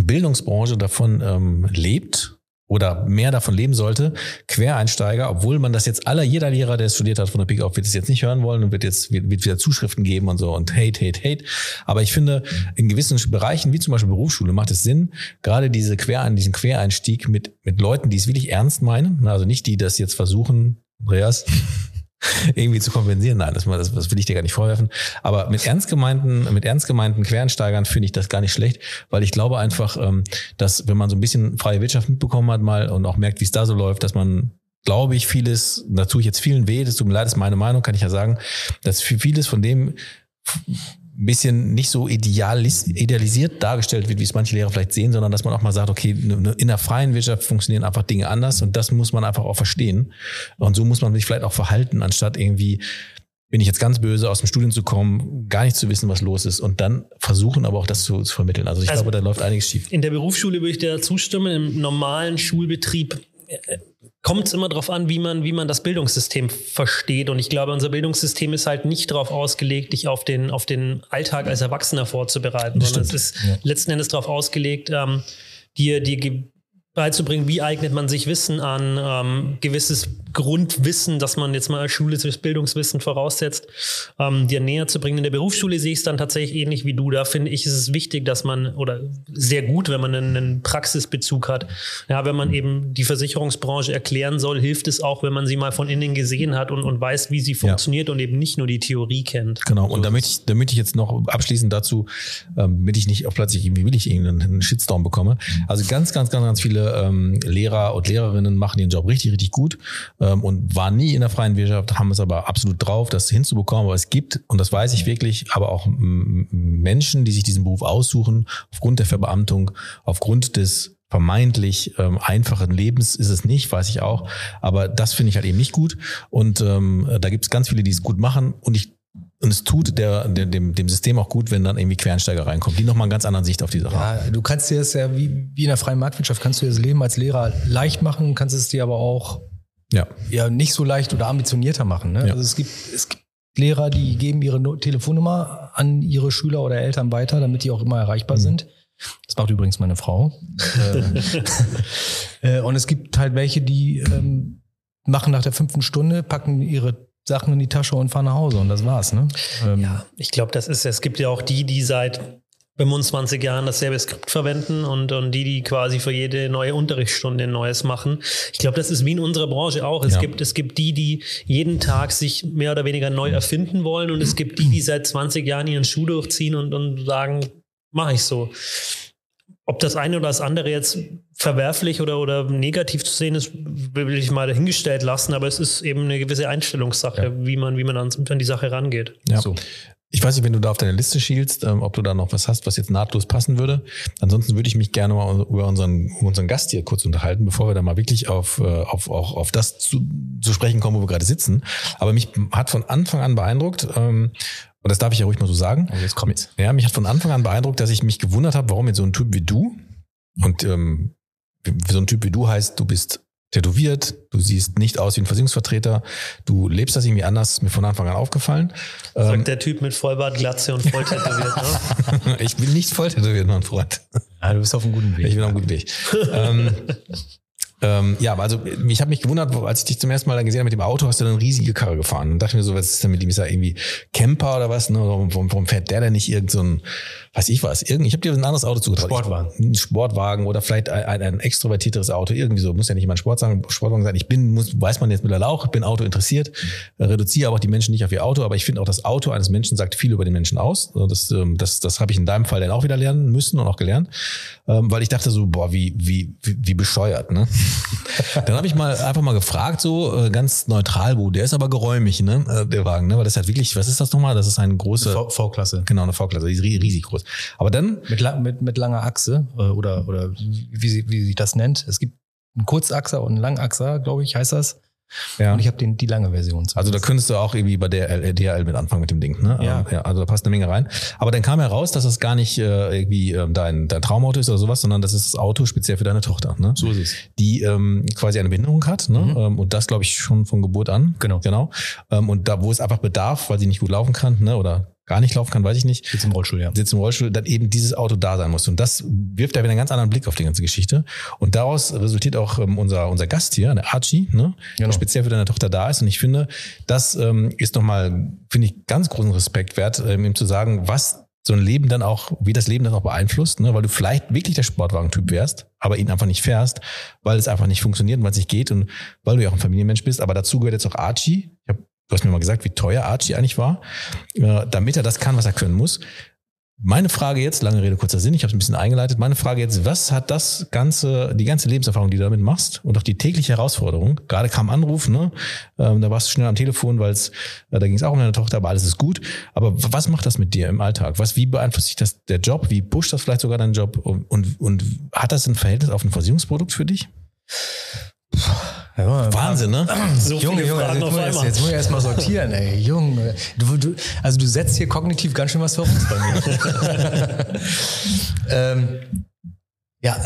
Bildungsbranche davon ähm, lebt oder mehr davon leben sollte, Quereinsteiger, obwohl man das jetzt aller, jeder Lehrer, der studiert hat von der Pik auf, wird es jetzt nicht hören wollen und wird jetzt wird, wieder Zuschriften geben und so und hate, hate, hate. Aber ich finde, in gewissen Bereichen, wie zum Beispiel Berufsschule, macht es Sinn, gerade diese Quer, diesen Quereinstieg mit, mit Leuten, die es wirklich ernst meinen, also nicht die das jetzt versuchen, Andreas, irgendwie zu kompensieren. Nein, das, das, das will ich dir gar nicht vorwerfen. Aber mit ernst gemeinten, mit ernst gemeinten Quereinsteigern finde ich das gar nicht schlecht, weil ich glaube einfach, ähm, dass wenn man so ein bisschen freie Wirtschaft mitbekommen hat mal und auch merkt, wie es da so läuft, dass man glaube ich, vieles, da ich jetzt vielen weh, das tut mir leid, das ist meine Meinung, kann ich ja sagen, dass vieles von dem ein bisschen nicht so idealis idealisiert dargestellt wird, wie es manche Lehrer vielleicht sehen, sondern dass man auch mal sagt, okay, in der freien Wirtschaft funktionieren einfach Dinge anders und das muss man einfach auch verstehen. Und so muss man sich vielleicht auch verhalten, anstatt irgendwie, bin ich jetzt ganz böse, aus dem Studium zu kommen, gar nicht zu wissen, was los ist und dann versuchen aber auch das zu, zu vermitteln. Also ich Also- glaube, da läuft einiges schief. In der Berufsschule würde ich dir zustimmen. Im normalen Schulbetrieb kommt es immer darauf an, wie man, wie man das Bildungssystem versteht. Und ich glaube, unser Bildungssystem ist halt nicht darauf ausgelegt, dich auf den, auf den Alltag als Erwachsener vorzubereiten, sondern es ist letzten Endes darauf ausgelegt, ähm, dir, dir beizubringen, wie eignet man sich Wissen an, ähm, gewisses Grundwissen, dass man jetzt mal als schulisches Bildungswissen voraussetzt, ähm, dir näher zu bringen. In der Berufsschule sehe ich es dann tatsächlich ähnlich wie du. Da finde ich, ist es wichtig, dass man, oder sehr gut, wenn man einen, einen Praxisbezug hat. Ja, wenn man eben die Versicherungsbranche erklären soll, hilft es auch, wenn man sie mal von innen gesehen hat und, und weiß, wie sie funktioniert ja. und eben nicht nur die Theorie kennt. Genau, und damit ich, damit ich jetzt noch abschließend dazu, ähm, damit ich nicht auch plötzlich irgendwie will ich irgendeinen Shitstorm bekomme. Also ganz, ganz, ganz, ganz viele ähm, Lehrer und Lehrerinnen machen ihren Job richtig, richtig gut ähm, und waren nie in der freien Wirtschaft, haben es aber absolut drauf, das hinzubekommen. Aber es gibt, und das weiß ich wirklich, aber auch Menschen, die sich diesen Beruf aussuchen, aufgrund der Verbeamtung, aufgrund des vermeintlich ähm, einfachen Lebens ist es nicht, weiß ich auch. Aber das finde ich halt eben nicht gut. Und ähm, da gibt es ganz viele, die es gut machen. Und ich und es tut der, der, dem, dem System auch gut, wenn dann irgendwie Quernsteiger reinkommen, die nochmal eine ganz andere Sicht auf die Sache haben. Ja, du kannst dir das ja, wie, wie in der freien Marktwirtschaft, kannst du dir das Leben als Lehrer leicht machen, kannst es dir aber auch ja. ja nicht so leicht oder ambitionierter machen. Ne? Ja. Also es gibt, es gibt Lehrer, die geben ihre no Telefonnummer an ihre Schüler oder Eltern weiter, damit die auch immer erreichbar mhm. sind. Das macht übrigens meine Frau. Äh, und es gibt halt welche, die ähm, machen nach der fünften Stunde, packen ihre Sachen in die Tasche und fahren nach Hause und das war's. Ne? Ähm, ja, ich glaube, das ist, es gibt ja auch die, die seit 25 Jahren dasselbe Skript verwenden und, und die, die quasi für jede neue Unterrichtsstunde ein neues machen. Ich glaube, das ist wie in unserer Branche auch. Es, ja. gibt, es gibt die, die jeden Tag sich mehr oder weniger neu erfinden wollen und es gibt die, die seit 20 Jahren ihren Schuh durchziehen und, und sagen, mache ich so. Ob das eine oder das andere jetzt verwerflich oder, oder negativ zu sehen ist, will ich mal dahingestellt lassen, aber es ist eben eine gewisse Einstellungssache, ja. wie man, wie man an, an die Sache rangeht. Ja. So. Ich weiß nicht, wenn du da auf deine Liste schielst, ähm, ob du da noch was hast, was jetzt nahtlos passen würde. Ansonsten würde ich mich gerne mal über unseren, unseren Gast hier kurz unterhalten, bevor wir da mal wirklich auf, äh, auf, auch auf das zu, zu sprechen kommen, wo wir gerade sitzen. Aber mich hat von Anfang an beeindruckt, ähm, und das darf ich ja ruhig mal so sagen. Oh, jetzt kommt's. Ja, mich hat von Anfang an beeindruckt, dass ich mich gewundert habe, warum jetzt so ein Typ wie du und ähm, so ein Typ wie du heißt, du bist tätowiert, du siehst nicht aus wie ein Versicherungsvertreter, du lebst das irgendwie anders, ist mir von Anfang an aufgefallen. Sagt ähm, der Typ mit Vollbart, Glatze und voll tätowiert, ne? ich bin nicht voll tätowiert, mein Freund. Ja, du bist auf einem guten Weg. Ich bin auf einem guten Weg. ähm, ähm, ja, also ich habe mich gewundert, als ich dich zum ersten Mal dann gesehen habe mit dem Auto, hast du dann eine riesige Karre gefahren. Und dachte mir so, was ist denn mit ihm? Ist er irgendwie Camper oder was? Ne? Warum, warum fährt der denn nicht irgend so ein, weiß ich was, irgendwie, ich habe dir ein anderes Auto zugetraut. Sportwagen. Ein Sportwagen oder vielleicht ein, ein, ein extrovertierteres Auto, irgendwie so. Muss ja nicht mal ein Sportwagen, Sportwagen sein. Ich bin, muss, weiß man jetzt mittlerweile auch, ich bin Auto interessiert, reduziere aber auch die Menschen nicht auf ihr Auto, aber ich finde auch, das Auto eines Menschen sagt viel über den Menschen aus. Also das, ähm, das, das habe ich in deinem Fall dann auch wieder lernen müssen und auch gelernt, ähm, weil ich dachte so, boah, wie, wie, wie, wie bescheuert, ne? Dann habe ich mal einfach mal gefragt, so äh, ganz neutral, wo der ist aber geräumig, ne, äh, der Wagen, ne, weil das ist halt wirklich, was ist das nochmal? Das ist eine große V-Klasse. Genau, eine V-Klasse, die ist riesig groß. Aber dann mit, mit, mit langer Achse äh, oder oder wie, sie, wie sich das nennt. Es gibt einen Kurzachser und einen Langachser, glaube ich, heißt das. Ja. Und ich habe die lange Version. Also da könntest du auch irgendwie bei der äh, DHL mit anfangen mit dem Ding. Ne? Ja. ja. Also da passt eine Menge rein. Aber dann kam heraus, dass das gar nicht äh, irgendwie ähm, dein, dein Traumauto ist oder sowas, sondern das ist das Auto speziell für deine Tochter. Ne? So ist es. Die ähm, quasi eine Behinderung hat. Ne? Mhm. Ähm, und das glaube ich schon von Geburt an. Genau. Genau. Ähm, und da, wo es einfach bedarf, weil sie nicht gut laufen kann, ne? oder gar nicht laufen kann, weiß ich nicht. Sitzt im Rollstuhl, ja. Sitzt im Rollstuhl, dann eben dieses Auto da sein muss. Und das wirft ja wieder einen ganz anderen Blick auf die ganze Geschichte. Und daraus resultiert auch ähm, unser, unser Gast hier, der Archie, ne, genau. der speziell für deine Tochter da ist. Und ich finde, das ähm, ist nochmal, finde ich, ganz großen Respekt wert, ähm, ihm zu sagen, was so ein Leben dann auch, wie das Leben dann auch beeinflusst, ne? weil du vielleicht wirklich der Sportwagentyp wärst, aber ihn einfach nicht fährst, weil es einfach nicht funktioniert und weil es nicht geht und weil du ja auch ein Familienmensch bist. Aber dazu gehört jetzt auch Archie. Ich habe du hast mir mal gesagt, wie teuer Archie eigentlich war, äh, damit er das kann, was er können muss. Meine Frage jetzt, lange Rede, kurzer Sinn, ich habe es ein bisschen eingeleitet. Meine Frage jetzt, was hat das ganze, die ganze Lebenserfahrung, die du damit machst und auch die tägliche Herausforderung, gerade kam Anruf, ne? Ähm, da warst du schnell am Telefon, weil es, äh, da ging es auch um deine Tochter, aber alles ist gut. Aber was macht das mit dir im Alltag? Was, wie beeinflusst sich das der Job? Wie pusht das vielleicht sogar deinen Job? Und, und, und hat das ein Verhältnis auf ein Versicherungsprodukt für dich? Ja, Wahnsinn, ne? So Junge, Junge, jetzt, muss jetzt, jetzt muss ich erstmal sortieren, ey. Junge. Du, du, also du setzt hier kognitiv ganz schön was voraus bei mir. ähm, ja,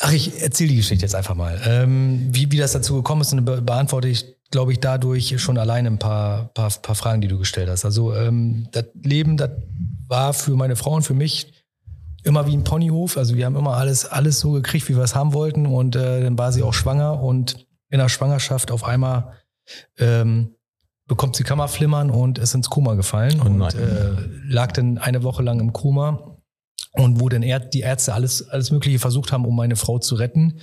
ach, ich erzähle die Geschichte jetzt einfach mal. Ähm, wie, wie das dazu gekommen ist, be beantworte ich, glaube ich, dadurch schon alleine ein paar, paar, paar Fragen, die du gestellt hast. Also ähm, das Leben, das war für meine Frau und für mich immer wie ein Ponyhof. Also wir haben immer alles, alles so gekriegt, wie wir es haben wollten. Und äh, dann war sie auch schwanger und in der Schwangerschaft auf einmal ähm, bekommt sie Kammerflimmern und ist ins Koma gefallen Oh und äh, lag dann eine Woche lang im Koma und wo dann die Ärzte alles, alles Mögliche versucht haben, um meine Frau zu retten.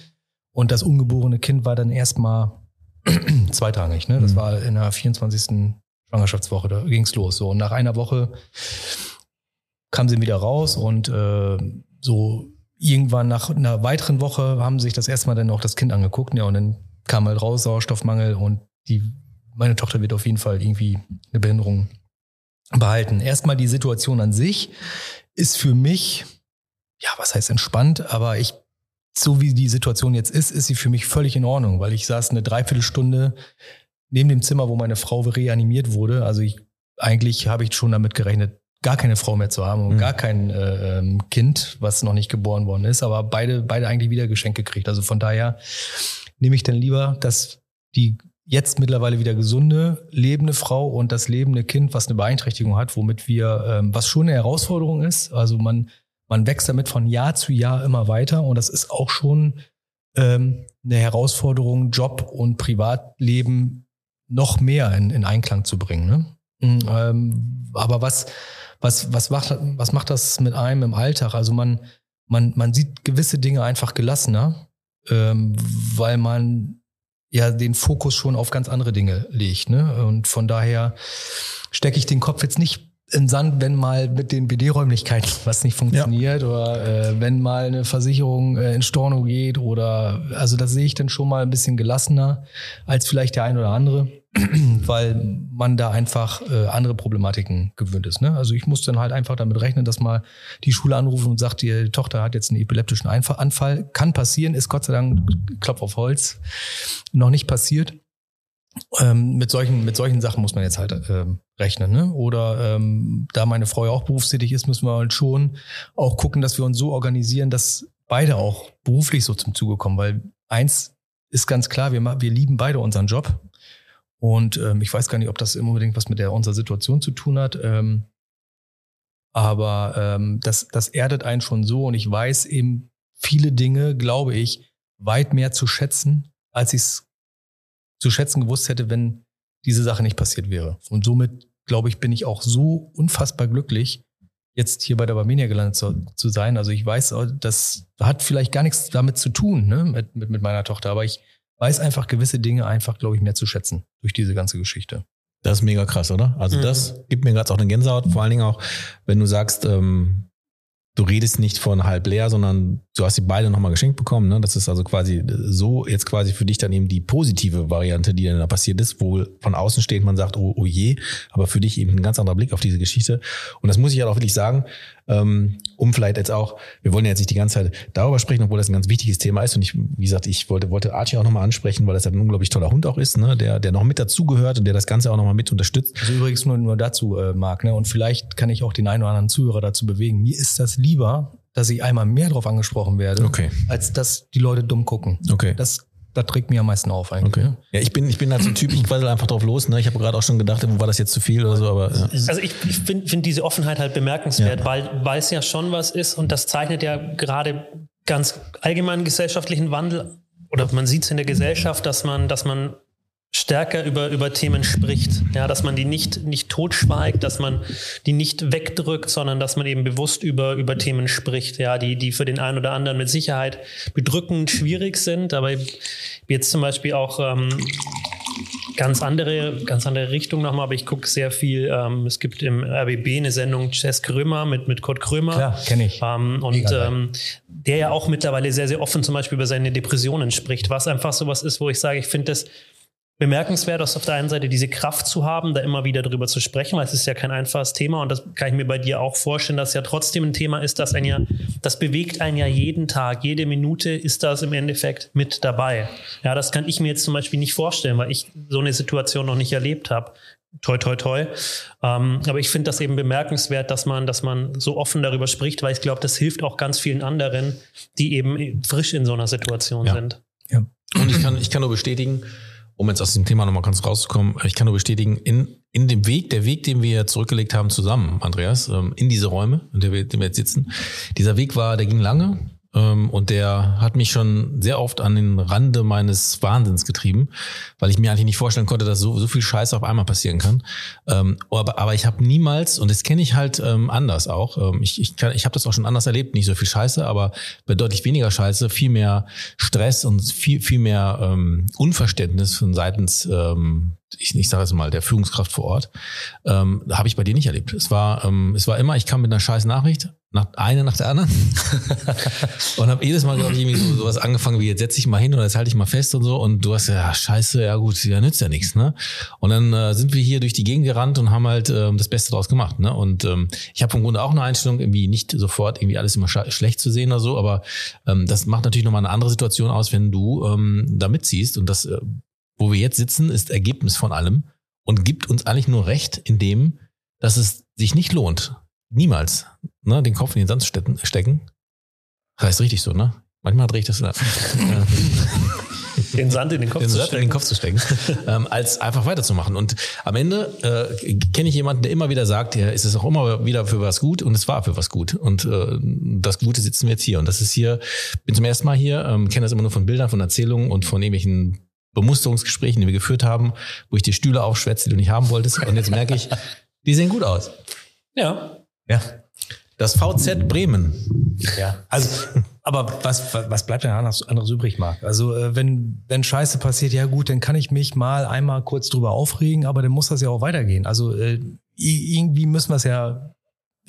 Und das ungeborene Kind war dann erstmal zweitrangig. Ne? Das Mhm. war in der 24. Schwangerschaftswoche, da ging's los. So, und nach einer Woche kam sie wieder raus und äh, so irgendwann nach einer weiteren Woche haben sie sich das erste Mal dann auch das Kind angeguckt. Ja, und dann kam halt raus Sauerstoffmangel und die, meine Tochter wird auf jeden Fall irgendwie eine Behinderung behalten. Erstmal die Situation an sich ist für mich, ja, was heißt entspannt, aber ich, so wie die Situation jetzt ist, ist sie für mich völlig in Ordnung, weil ich saß eine Dreiviertelstunde neben dem Zimmer, wo meine Frau reanimiert wurde. Also ich, eigentlich habe ich schon damit gerechnet, gar keine Frau mehr zu haben und Mhm. gar kein äh, ähm, Kind, was noch nicht geboren worden ist, aber beide, beide eigentlich wieder Geschenk gekriegt. Also von daher nehme ich dann lieber, dass die jetzt mittlerweile wieder gesunde, lebende Frau und das lebende Kind, was eine Beeinträchtigung hat, womit wir, ähm, was schon eine Herausforderung ist. Also man, man wächst damit von Jahr zu Jahr immer weiter und das ist auch schon ähm, eine Herausforderung, Job und Privatleben noch mehr in, in Einklang zu bringen. Ne? Mhm, Ähm, aber was, was, was, macht, was macht das mit einem im Alltag? Also man, man, man sieht gewisse Dinge einfach gelassener, ähm, weil man ja den Fokus schon auf ganz andere Dinge legt. Ne? Und von daher stecke ich den Kopf jetzt nicht in Sand, wenn mal mit den BD-Räumlichkeiten was nicht funktioniert oder äh, wenn mal eine Versicherung äh, in Storno geht oder also das sehe ich dann schon mal ein bisschen gelassener als vielleicht der ein oder andere, weil man da einfach äh, andere Problematiken gewöhnt ist. Ne? Also ich muss dann halt einfach damit rechnen, dass mal die Schule anrufen und sagt, die Tochter hat jetzt einen epileptischen Anfall. Kann passieren, ist Gott sei Dank, Klopf auf Holz, noch nicht passiert. Ähm, mit solchen mit solchen Sachen muss man jetzt halt ähm, rechnen, ne? Oder ähm, da meine Frau ja auch berufstätig ist, müssen wir halt schon auch gucken, dass wir uns so organisieren, dass beide auch beruflich so zum Zuge kommen, weil eins ist ganz klar, wir wir lieben beide unseren Job und ähm, ich weiß gar nicht, ob das unbedingt was mit der unserer Situation zu tun hat, ähm, aber ähm, das das erdet einen schon so und ich weiß eben viele Dinge, glaube ich, weit mehr zu schätzen, als ich es zu schätzen gewusst hätte, wenn diese Sache nicht passiert wäre. Und somit, glaube ich, bin ich auch so unfassbar glücklich, jetzt hier bei der Barmenia gelandet zu, zu sein. Also ich weiß, das hat vielleicht gar nichts damit zu tun, ne, mit, mit, mit meiner Tochter, aber ich weiß einfach gewisse Dinge einfach, glaube ich, mehr zu schätzen durch diese ganze Geschichte. Das ist mega krass, oder? Also Mhm. das gibt mir gerade auch eine Gänsehaut. Vor allen Dingen auch, wenn du sagst, ähm, du redest nicht von halb leer, sondern du hast die beide nochmal geschenkt bekommen. Ne? Das ist also quasi so jetzt quasi für dich dann eben die positive Variante, die dann da passiert ist, wo von außen steht, man sagt, oh, oh je, aber für dich eben ein ganz anderer Blick auf diese Geschichte. Und das muss ich halt auch wirklich sagen, um vielleicht jetzt auch, wir wollen ja jetzt nicht die ganze Zeit darüber sprechen, obwohl das ein ganz wichtiges Thema ist. Und ich, wie gesagt, ich wollte, wollte Archie auch nochmal ansprechen, weil das halt ein unglaublich toller Hund auch ist, ne? der, der noch mit dazugehört und der das Ganze auch nochmal mit unterstützt. Also übrigens nur, nur dazu, äh, Marc, ne? und vielleicht kann ich auch den einen oder anderen Zuhörer dazu bewegen. Mir ist das lieber, dass ich einmal mehr drauf angesprochen werde, Okay. als dass die Leute dumm gucken. Okay. Das, das trägt mir am meisten auf eigentlich. Okay. Ne? Ja, ich bin, ich bin halt so ein Typ, ich quassel einfach drauf los. Ne? Ich habe gerade auch schon gedacht, wo war das jetzt zu viel oder so, aber ja. Also ich, ich finde find diese Offenheit halt bemerkenswert, weil, weil es ja schon was ist und das zeichnet ja gerade ganz allgemeinen gesellschaftlichen Wandel oder man sieht es in der Gesellschaft, dass man, dass man stärker über, über Themen spricht. Ja, dass man die nicht, nicht totschweigt, dass man die nicht wegdrückt, sondern dass man eben bewusst über, über Themen spricht, ja, die, die für den einen oder anderen mit Sicherheit bedrückend schwierig sind. Aber jetzt zum Beispiel auch ähm, ganz andere, ganz andere Richtung nochmal, aber ich gucke sehr viel. Ähm, es gibt im RBB eine Sendung Jess Krömer mit, mit Kurt Krömer. Klar, kenne ich. Ähm, und ähm, der ja auch mittlerweile sehr, sehr offen zum Beispiel über seine Depressionen spricht, was einfach sowas ist, wo ich sage, ich finde das bemerkenswert, aus auf der einen Seite diese Kraft zu haben, da immer wieder drüber zu sprechen, weil es ist ja kein einfaches Thema und das kann ich mir bei dir auch vorstellen, dass ja trotzdem ein Thema ist, das ein ja, das bewegt einen ja jeden Tag, jede Minute ist das im Endeffekt mit dabei. Ja, das kann ich mir jetzt zum Beispiel nicht vorstellen, weil ich so eine Situation noch nicht erlebt habe. Toi, toi, toi. Ähm, aber ich finde das eben bemerkenswert, dass man, dass man so offen darüber spricht, weil ich glaube, das hilft auch ganz vielen anderen, die eben frisch in so einer Situation Ja. sind. Ja. Und ich kann, ich kann nur bestätigen, um jetzt aus diesem Thema nochmal ganz rauszukommen, ich kann nur bestätigen, in, in dem Weg, der Weg, den wir zurückgelegt haben zusammen, Andreas, ähm, in diese Räume, in der wir, wir jetzt sitzen, dieser Weg war, der ging lange, und der hat mich schon sehr oft an den Rande meines Wahnsinns getrieben, weil ich mir eigentlich nicht vorstellen konnte, dass so, so viel Scheiße auf einmal passieren kann. Ähm, aber, aber ich habe niemals, und das kenne ich halt ähm, anders auch, ich, ich, ich habe das auch schon anders erlebt, nicht so viel Scheiße, aber deutlich weniger Scheiße, viel mehr Stress und viel, viel mehr ähm, Unverständnis von seitens ähm, ich, ich sage es mal, der Führungskraft vor Ort, ähm, habe ich bei dir nicht erlebt. Es war, ähm, es war immer, ich kam mit einer scheiß Nachricht, nach, eine nach der anderen und habe jedes Mal, glaube ich, irgendwie so, sowas angefangen wie, jetzt setz dich mal hin oder jetzt halte ich mal fest und so und du hast ja, scheiße, ja gut, ja nützt ja nichts, ne? Und dann äh, sind wir hier durch die Gegend gerannt und haben halt ähm, das Beste draus gemacht, ne? Und ähm, ich habe vom Grunde auch eine Einstellung, irgendwie nicht sofort irgendwie alles immer schlecht zu sehen oder so, aber ähm, das macht natürlich nochmal eine andere Situation aus, wenn du ähm, da mitziehst und das äh, wo wir jetzt sitzen, ist Ergebnis von allem und gibt uns eigentlich nur recht in dem, dass es sich nicht lohnt, niemals ne, den Kopf in den Sand stecken. Das heißt richtig so, ne? Manchmal drehe ich das. Äh, den Sand in den Kopf den zu Sand stecken. in den Kopf zu stecken, ähm, als einfach weiterzumachen. Und am Ende äh, kenne ich jemanden, der immer wieder sagt, ja, ist es auch immer wieder für was gut und es war für was gut. Und äh, das Gute sitzen wir jetzt hier. Und das ist hier, bin zum ersten Mal hier, ähm, kenne das immer nur von Bildern, von Erzählungen und von irgendwelchen Bemusterungsgesprächen, die wir geführt haben, wo ich die Stühle aufschwätze, die du nicht haben wolltest. Und jetzt merke ich, die sehen gut aus. Ja. Ja. Das VZ Bremen. Ja. Also, aber was, was bleibt denn anderes, anderes übrig, Marc? Also, äh, wenn, wenn Scheiße passiert, ja gut, dann kann ich mich mal einmal kurz drüber aufregen, aber dann muss das ja auch weitergehen. Also, äh, irgendwie müssen wir es ja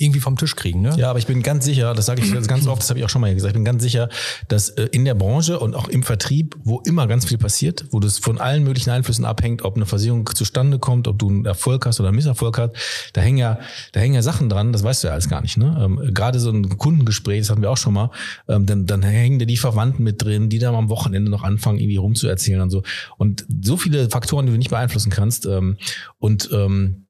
irgendwie vom Tisch kriegen. Ne? Ja, aber ich bin ganz sicher, das sage ich ganz oft, das habe ich auch schon mal gesagt, ich bin ganz sicher, dass äh, in der Branche und auch im Vertrieb, wo immer ganz viel passiert, wo das von allen möglichen Einflüssen abhängt, ob eine Versicherung zustande kommt, ob du einen Erfolg hast oder einen Misserfolg hast, da hängen ja, da hängen ja Sachen dran, das weißt du ja alles gar nicht. Ne? Ähm, Gerade so ein Kundengespräch, das hatten wir auch schon mal, ähm, dann, dann hängen da die Verwandten mit drin, die dann am Wochenende noch anfangen, irgendwie rumzuerzählen und so. Und so viele Faktoren, die du nicht beeinflussen kannst. Ähm, und ähm,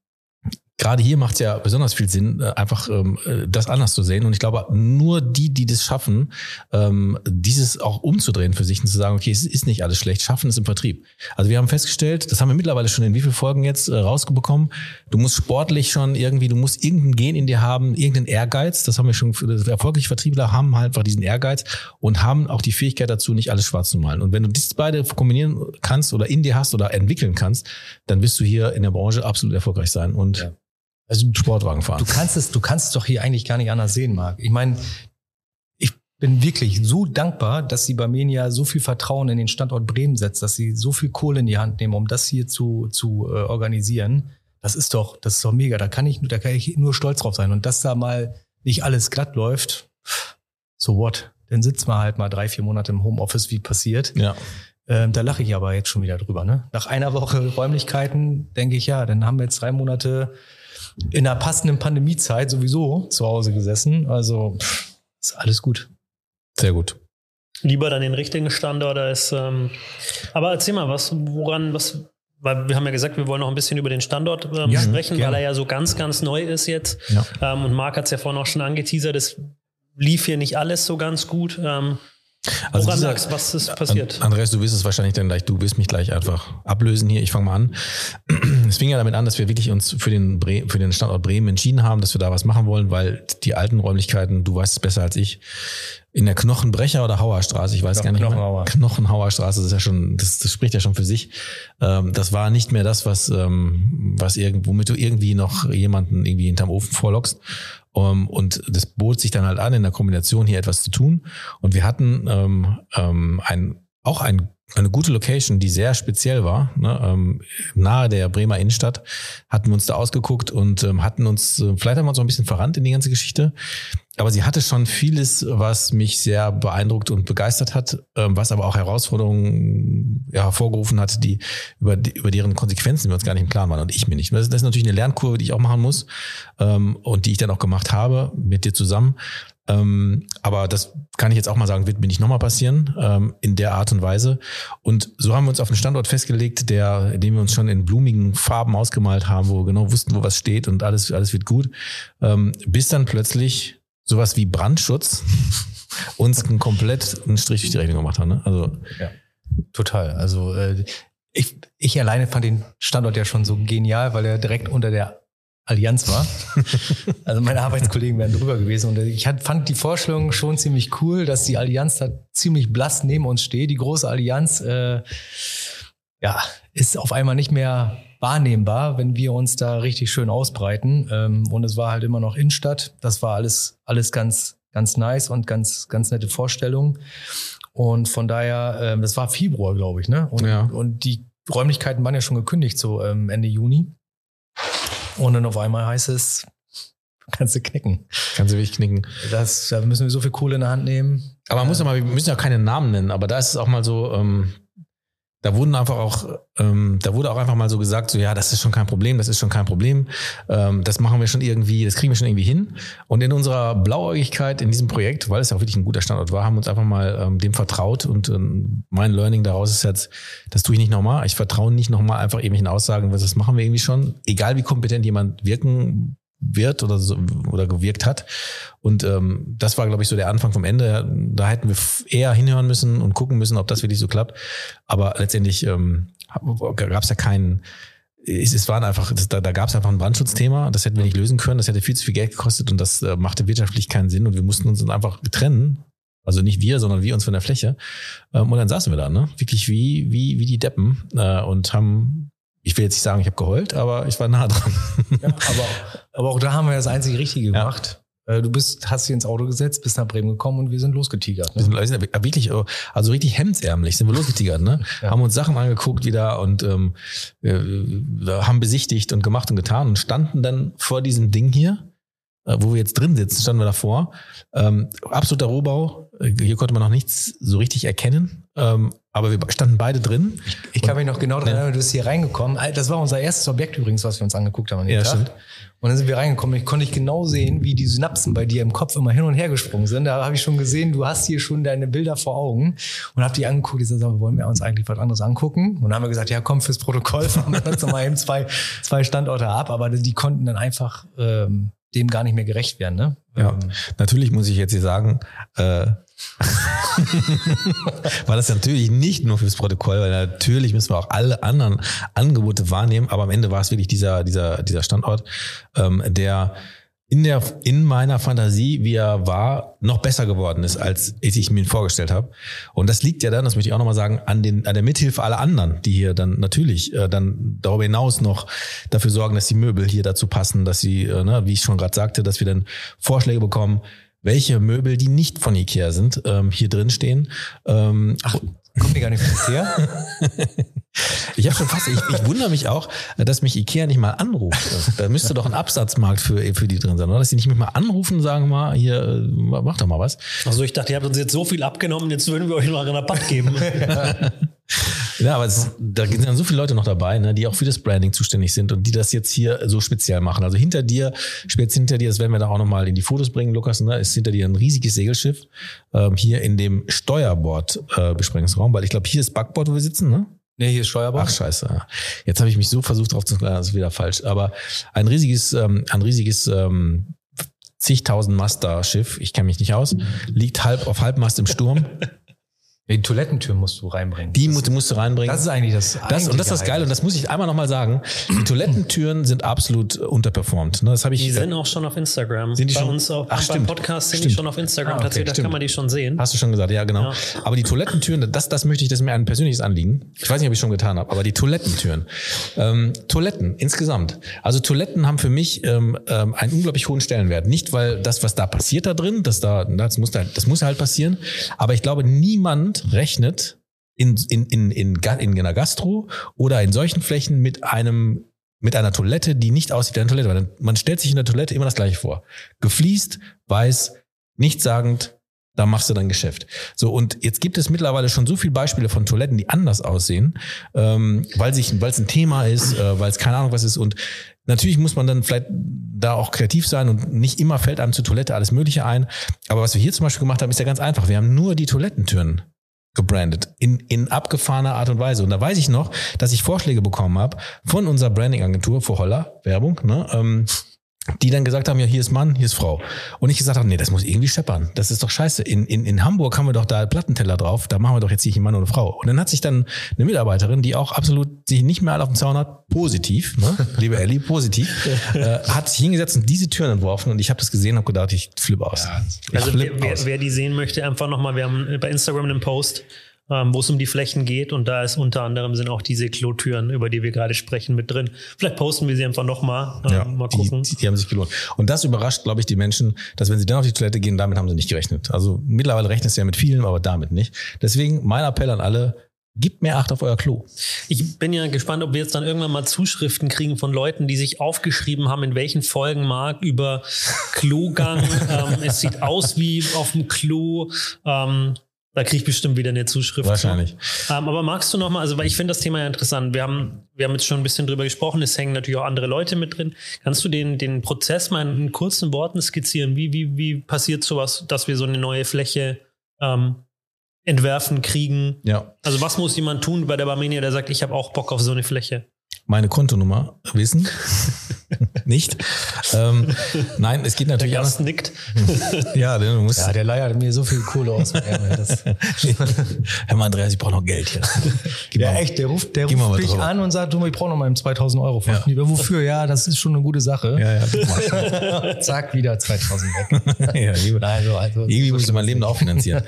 gerade hier macht es ja besonders viel Sinn, äh, einfach ähm, äh, das anders zu sehen. Und ich glaube, nur die, die das schaffen, ähm, dieses auch umzudrehen für sich und zu sagen, okay, es ist nicht alles schlecht, schaffen es im Vertrieb. Also wir haben festgestellt, das haben wir mittlerweile schon in wie vielen Folgen jetzt äh, rausbekommen, du musst sportlich schon irgendwie, du musst irgendein Gen in dir haben, irgendeinen Ehrgeiz. Das haben wir schon, erfolgreiche Vertriebler haben halt einfach diesen Ehrgeiz und haben auch die Fähigkeit dazu, nicht alles schwarz zu malen. Und wenn du das beide kombinieren kannst oder in dir hast oder entwickeln kannst, dann wirst du hier in der Branche absolut erfolgreich sein. Und ja also Sportwagen fahren. Du kannst es, du kannst es doch hier eigentlich gar nicht anders sehen, Marc. Ich meine, ich bin wirklich so dankbar, dass sie bei Menia so viel Vertrauen in den Standort Bremen setzt, dass sie so viel Kohle in die Hand nehmen, um das hier zu, zu äh, organisieren. Das ist doch, das ist doch mega. Da kann ich, da kann ich nur stolz drauf sein. Und dass da mal nicht alles glatt läuft, so what? Dann sitzt man halt mal drei, vier Monate im Homeoffice, wie passiert. Ja. Ähm, da lache ich aber jetzt schon wieder drüber. Ne? Nach einer Woche Räumlichkeiten denke ich, ja, dann haben wir jetzt drei Monate in einer passenden Pandemiezeit sowieso zu Hause gesessen. Also pff, ist alles gut. Sehr gut. Lieber dann den richtigen Standort als. Ähm, aber erzähl mal, was, woran, was, weil wir haben ja gesagt, wir wollen noch ein bisschen über den Standort ähm, ja, sprechen, gerne. weil er ja so ganz, ganz neu ist jetzt. Ja. Ähm, und Marc hat es ja vorhin auch schon angeteasert, es lief hier nicht alles so ganz gut. Ähm, also Woran lag's? Was ist passiert? Andreas, du wirst es wahrscheinlich dann gleich, du wirst mich gleich einfach ablösen hier. Ich fange mal an. Es fing ja damit an, dass wir wirklich uns für den, Bre für den Standort Bremen entschieden haben, dass wir da was machen wollen, weil die alten Räumlichkeiten, du weißt es besser als ich, in der Knochenbrecher oder Hauerstraße, ich weiß Knochen, gar nicht Knochenhauer. Knochenhauerstraße, das ist ja schon, das, das spricht ja schon für sich. Ähm, das war nicht mehr das, was, ähm, was irgend, womit du irgendwie noch jemanden irgendwie hinterm Ofen vorlockst. Um, und das bot sich dann halt an, in der Kombination hier etwas zu tun. Und wir hatten ähm, ähm, ein, auch ein eine gute Location, die sehr speziell war, ne, ähm, nahe der Bremer Innenstadt, hatten wir uns da ausgeguckt und ähm, hatten uns, äh, vielleicht haben wir uns auch ein bisschen verrannt in die ganze Geschichte, aber sie hatte schon vieles, was mich sehr beeindruckt und begeistert hat, ähm, was aber auch Herausforderungen ja, hervorgerufen hat, die über, die, über deren Konsequenzen wir uns gar nicht im Klaren waren und ich mir nicht. Das ist, das ist natürlich eine Lernkurve, die ich auch machen muss ähm, und die ich dann auch gemacht habe mit dir zusammen. Ähm, aber das kann ich jetzt auch mal sagen, wird mir nicht nochmal passieren, ähm, in der Art und Weise. Und so haben wir uns auf einen Standort festgelegt, der, den wir uns schon in blumigen Farben ausgemalt haben, wo wir genau wussten, wo was steht und alles, alles wird gut. Ähm, bis dann plötzlich sowas wie Brandschutz uns einen komplett einen Strich durch die Rechnung gemacht hat. Ne? Also ja, total. Also äh, ich, ich alleine fand den Standort ja schon so genial, weil er direkt unter der Allianz war. also meine Arbeitskollegen wären drüber gewesen und ich fand die Vorstellung schon ziemlich cool, dass die Allianz da ziemlich blass neben uns steht. Die große Allianz, äh, ja, ist auf einmal nicht mehr wahrnehmbar, wenn wir uns da richtig schön ausbreiten. Ähm, und es war halt immer noch Innenstadt. Das war alles, alles ganz, ganz nice und ganz, ganz nette Vorstellungen. Und von daher, ähm, das war Februar, glaube ich, ne? Und, Ja. und die Räumlichkeiten waren ja schon gekündigt, so ähm, Ende Juni. Und dann auf einmal heißt es, kannst du knicken. Kannst du wirklich knicken. Das, da müssen wir so viel Kohle in der Hand nehmen. Aber man muss ja mal, wir müssen ja keine Namen nennen, aber da ist es auch mal so, ähm, da wurden einfach auch, ähm, da wurde auch einfach mal so gesagt, so ja, das ist schon kein Problem, das ist schon kein Problem, ähm, das machen wir schon irgendwie, das kriegen wir schon irgendwie hin. Und in unserer Blauäugigkeit in diesem Projekt, weil es ja auch wirklich ein guter Standort war, haben uns einfach mal ähm, dem vertraut und ähm, mein Learning daraus ist jetzt, das tue ich nicht nochmal. Ich vertraue nicht nochmal einfach irgendwelchen Aussagen, was das machen wir irgendwie schon, egal wie kompetent jemand wirken wird oder so oder gewirkt hat. Und ähm, das war, glaube ich, so der Anfang vom Ende. Da hätten wir eher hinhören müssen und gucken müssen, ob das wirklich so klappt. Aber letztendlich ähm, gab es ja keinen. Es, es waren einfach, das, da, da gab es einfach ein Brandschutzthema, das hätten wir nicht lösen können, das hätte viel zu viel Geld gekostet und das äh, machte wirtschaftlich keinen Sinn und wir mussten uns dann einfach trennen. Also nicht wir, sondern wir uns von der Fläche. Ähm, und dann saßen wir da, ne? Wirklich wie, wie, wie die Deppen äh, und haben, ich will jetzt nicht sagen, ich habe geheult, aber ich war nah dran. Ja, aber, aber auch da haben wir das einzige Richtige Ja. gemacht. Äh, Du bist, hast dich ins Auto gesetzt, bist nach Bremen gekommen und wir sind losgetigert. Wir Ne? sind, wir sind wirklich, äh, also richtig hemdsärmlich sind wir losgetigert, ne? Ja. Haben uns Sachen angeguckt wieder und ähm, haben besichtigt und gemacht und getan und standen dann vor diesem Ding hier, äh, wo wir jetzt drin sitzen, standen wir davor. Ähm, absoluter Rohbau. Äh, Hier konnte man noch nichts so richtig erkennen. Ähm, aber wir standen beide drin. Ich kann mich noch genau daran erinnern, du bist hier reingekommen. Äh, Das war unser erstes Objekt übrigens, was wir uns angeguckt haben an Ja, Tag. stimmt. Und dann sind wir reingekommen. Ich konnte ich genau sehen, wie die Synapsen bei dir im Kopf immer hin und her gesprungen sind. Da habe ich schon gesehen, du hast hier schon deine Bilder vor Augen und habe die angeguckt. Ich sag, wollen wir uns eigentlich was anderes angucken? Und dann haben wir gesagt, ja, komm fürs Protokoll, fahren wir uns mal eben zwei, zwei Standorte ab. Aber die konnten dann einfach ähm, dem gar nicht mehr gerecht werden. Ne? Ja. Ähm, Natürlich muss ich jetzt hier sagen, äh, war das natürlich nicht nur fürs Protokoll, weil natürlich müssen wir auch alle anderen Angebote wahrnehmen, aber am Ende war es wirklich dieser, dieser, dieser Standort, ähm, der in der, in meiner Fantasie, wie er war, noch besser geworden ist, als ich mir ihn vorgestellt habe. Und das liegt ja dann, das möchte ich auch nochmal sagen, an den, an der Mithilfe aller anderen, die hier dann natürlich äh, dann darüber hinaus noch dafür sorgen, dass die Möbel hier dazu passen, dass sie, äh, ne, wie ich schon gerade sagte, dass wir dann Vorschläge bekommen, welche Möbel, die nicht von Ikea sind, ähm, hier drin stehen. Ähm, ach, kommt die gar nicht von her? ich habe schon fast, ich, ich wundere mich auch, dass mich Ikea nicht mal anruft. Da müsste doch ein Absatzmarkt für, für die drin sein, oder? Dass sie nicht mich mal anrufen und sagen mal, hier, äh, mach doch mal was. Also ich dachte, ihr habt uns jetzt so viel abgenommen, jetzt würden wir euch noch einen Rabatt geben. Ja, aber es, da sind dann so viele Leute noch dabei, ne, die auch für das Branding zuständig sind und die das jetzt hier so speziell machen. Also hinter dir, speziell hinter dir, das werden wir da auch nochmal in die Fotos bringen, Lukas, ne, ist hinter dir ein riesiges Segelschiff, ähm, hier in dem Steuerbord-Besprengungsraum, weil ich glaube, hier ist Backbord, wo wir sitzen, ne? Nee, hier ist Steuerbord. Ach scheiße. Jetzt habe ich mich so versucht drauf zu klären, das ist wieder falsch. Aber ein riesiges, ähm, ein riesiges ähm, zigtausend Master Schiff, ich kenne mich nicht aus, liegt halb auf Halbmast im Sturm. Die Toilettentür musst du reinbringen. Die musst, musst du reinbringen. das ist eigentlich das. Das, und das ist das Geile, und das muss ich einmal nochmal sagen. Die Toilettentüren sind absolut unterperformt. Ne, Das habe ich. Die sind auch schon auf Instagram. Sind die Bei schon? uns auf, Ach, beim. Podcast sind Stimmt. die schon auf Instagram. Ah, okay, Tatsächlich, da stimmt. kann man die schon sehen. Hast du schon gesagt, ja, genau. Ja. Aber die Toilettentüren, das, das möchte ich, das ist mir ein persönliches Anliegen. Ich weiß nicht, ob ich schon getan habe, aber die Toilettentüren. Ähm, Toiletten insgesamt. Also Toiletten haben für mich ähm, ähm, einen unglaublich hohen Stellenwert. Nicht, weil das, was da passiert da drin, das da, das muss da, das muss halt passieren. Aber ich glaube, niemand rechnet in, in, in, in, in einer Gastro oder in solchen Flächen mit einem mit einer Toilette, die nicht aussieht wie eine Toilette. Weil man stellt sich in der Toilette immer das Gleiche vor. Gefliest, weiß, nichtssagend, da machst du dein Geschäft. So, und jetzt gibt es mittlerweile schon so viele Beispiele von Toiletten, die anders aussehen, ähm, weil sich, weil es ein Thema ist, äh, weil es keine Ahnung was ist. Und natürlich muss man dann vielleicht da auch kreativ sein und nicht immer fällt einem zur Toilette alles Mögliche ein. Aber was wir hier zum Beispiel gemacht haben, ist ja ganz einfach. Wir haben nur die Toilettentüren gebrandet in, in abgefahrener Art und Weise. Und da weiß ich noch, dass ich Vorschläge bekommen habe von unserer Branding-Agentur für Holler, Werbung, ne, ähm, die dann gesagt haben, ja, hier ist Mann, hier ist Frau. Und ich gesagt habe, nee, das muss irgendwie scheppern. Das ist doch scheiße. In, in, in Hamburg haben wir doch da Plattenteller drauf, da machen wir doch jetzt nicht Mann oder Frau. Und dann hat sich dann eine Mitarbeiterin, die auch absolut sich nicht mehr alle auf dem Zaun hat, positiv, ne? liebe Ellie, positiv, äh, hat sich hingesetzt und diese Türen entworfen und ich habe das gesehen und habe gedacht, ich flippe aus. Ja, also flipp wer, aus. wer die sehen möchte, einfach nochmal, wir haben bei Instagram einen Post, ähm, wo es um die Flächen geht. Und da ist unter anderem sind auch diese Klotüren, über die wir gerade sprechen, mit drin. Vielleicht posten wir sie einfach nochmal. Ähm, ja, mal gucken. Die, die, haben sich gelohnt. Und das überrascht, glaube ich, die Menschen, dass wenn sie dann auf die Toilette gehen, damit haben sie nicht gerechnet. Also mittlerweile rechnen sie ja mit vielen, aber damit nicht. Deswegen mein Appell an alle, Gebt mehr Acht auf euer Klo. Ich bin ja gespannt, ob wir jetzt dann irgendwann mal Zuschriften kriegen von Leuten, die sich aufgeschrieben haben, in welchen Folgen mag über Klogang. ähm, es sieht aus wie auf dem Klo. Ähm, da kriege ich bestimmt wieder eine Zuschrift. Wahrscheinlich. Ähm, aber magst du noch mal, also weil ich finde das Thema ja interessant. Wir haben, wir haben jetzt schon ein bisschen drüber gesprochen. Es hängen natürlich auch andere Leute mit drin. Kannst du den, den Prozess mal in kurzen Worten skizzieren? Wie, wie, wie passiert sowas, dass wir so eine neue Fläche ähm, entwerfen, kriegen? Ja. Also was muss jemand tun bei der Barmenia, der sagt, ich habe auch Bock auf so eine Fläche? Meine Kontonummer wissen. nicht. Ähm, nein, es geht natürlich der Gast nickt. ja, du musst ja, der leiert mir so viel Kohle aus. Herr Andreas, ich brauche noch Geld hier. Gib ja, mal, echt, der ruft, der ruft mich an und sagt, du, ich brauche noch mal 2000 Euro von ja. Wofür? Ja, das ist schon eine gute Sache. Ja, ja, Zack, wieder 2000 weg. ja, liebe, also, also, irgendwie muss ich mein Leben auch finanzieren.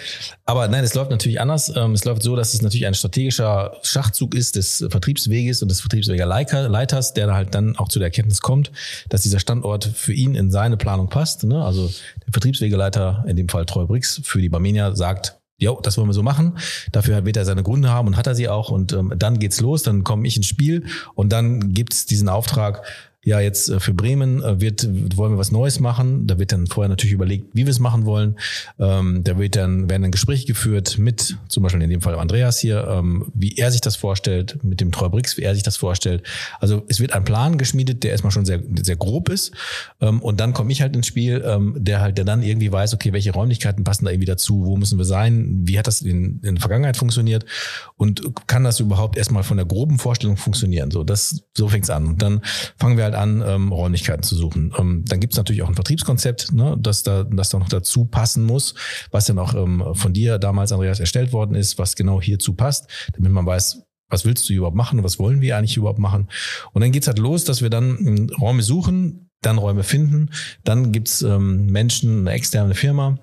Aber nein, es läuft natürlich anders. Ähm, es läuft so, dass es natürlich ein strategischer Schachzug ist des Vertriebsweges und des Vertriebswegeleiters, der halt dann auch zu der Erkenntnis kommt, dass dieser Standort für ihn in seine Planung passt. Ne? Also der Vertriebswegeleiter, in dem Fall Treu Brix, für die Barmenia sagt, jo, das wollen wir so machen. Dafür wird er seine Gründe haben und hat er sie auch. Und ähm, dann geht's los, dann komme ich ins Spiel und dann gibt's diesen Auftrag, ja, jetzt äh, für Bremen äh, wird, wollen wir was Neues machen. Da wird dann vorher natürlich überlegt, wie wir es machen wollen. Ähm, da wird dann, werden dann Gespräche geführt mit, zum Beispiel in dem Fall Andreas hier, ähm, wie er sich das vorstellt, mit dem Treubrix, wie er sich das vorstellt. Also es wird ein Plan geschmiedet, der erstmal schon sehr, sehr grob ist. Ähm, und dann komme ich halt ins Spiel, ähm, der halt, der dann irgendwie weiß, okay, welche Räumlichkeiten passen da irgendwie dazu, wo müssen wir sein, wie hat das in, in der Vergangenheit funktioniert und kann das überhaupt erstmal von der groben Vorstellung funktionieren. So, das, so fängt's an. Und dann fangen wir halt halt an, ähm, Räumlichkeiten zu suchen. Ähm, dann gibt es natürlich auch ein Vertriebskonzept, ne, das da, das da noch dazu passen muss, was dann auch ähm, von dir damals, Andreas, erstellt worden ist, was genau hierzu passt, damit man weiß, was willst du überhaupt machen, was wollen wir eigentlich überhaupt machen. Und dann geht's halt los, dass wir dann ähm, Räume suchen, dann Räume finden, dann gibt's ähm, Menschen, eine externe Firma,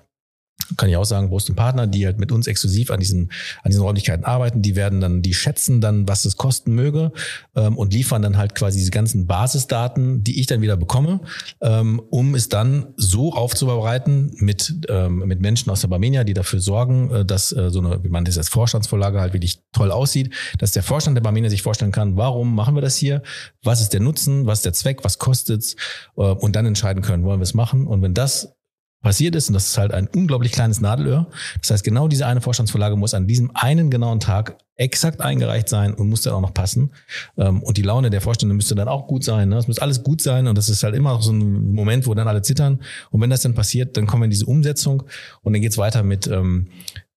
kann ich auch sagen, Brust und Partner, die halt mit uns exklusiv an diesen, an diesen Räumlichkeiten arbeiten, die werden dann, die schätzen dann, was es kosten möge ähm, und liefern dann halt quasi diese ganzen Basisdaten, die ich dann wieder bekomme, ähm, um es dann so aufzubereiten mit, ähm, mit Menschen aus der Barmenia, die dafür sorgen, äh, dass äh, so eine, wie man das als Vorstandsvorlage halt wirklich toll aussieht, dass der Vorstand der Barmenia sich vorstellen kann, warum machen wir das hier, was ist der Nutzen, was ist der Zweck, was kostet's äh, und dann entscheiden können, wollen wir es machen. Und wenn das passiert ist, und das ist halt ein unglaublich kleines Nadelöhr. Das heißt, genau diese eine Vorstandsvorlage muss an diesem einen genauen Tag exakt eingereicht sein und muss dann auch noch passen. Ähm, und die Laune der Vorstände müsste dann auch gut sein. Ne? Es muss alles gut sein und das ist halt immer so ein Moment, wo dann alle zittern. Und wenn das dann passiert, dann kommen wir in diese Umsetzung und dann geht's weiter mit, ähm,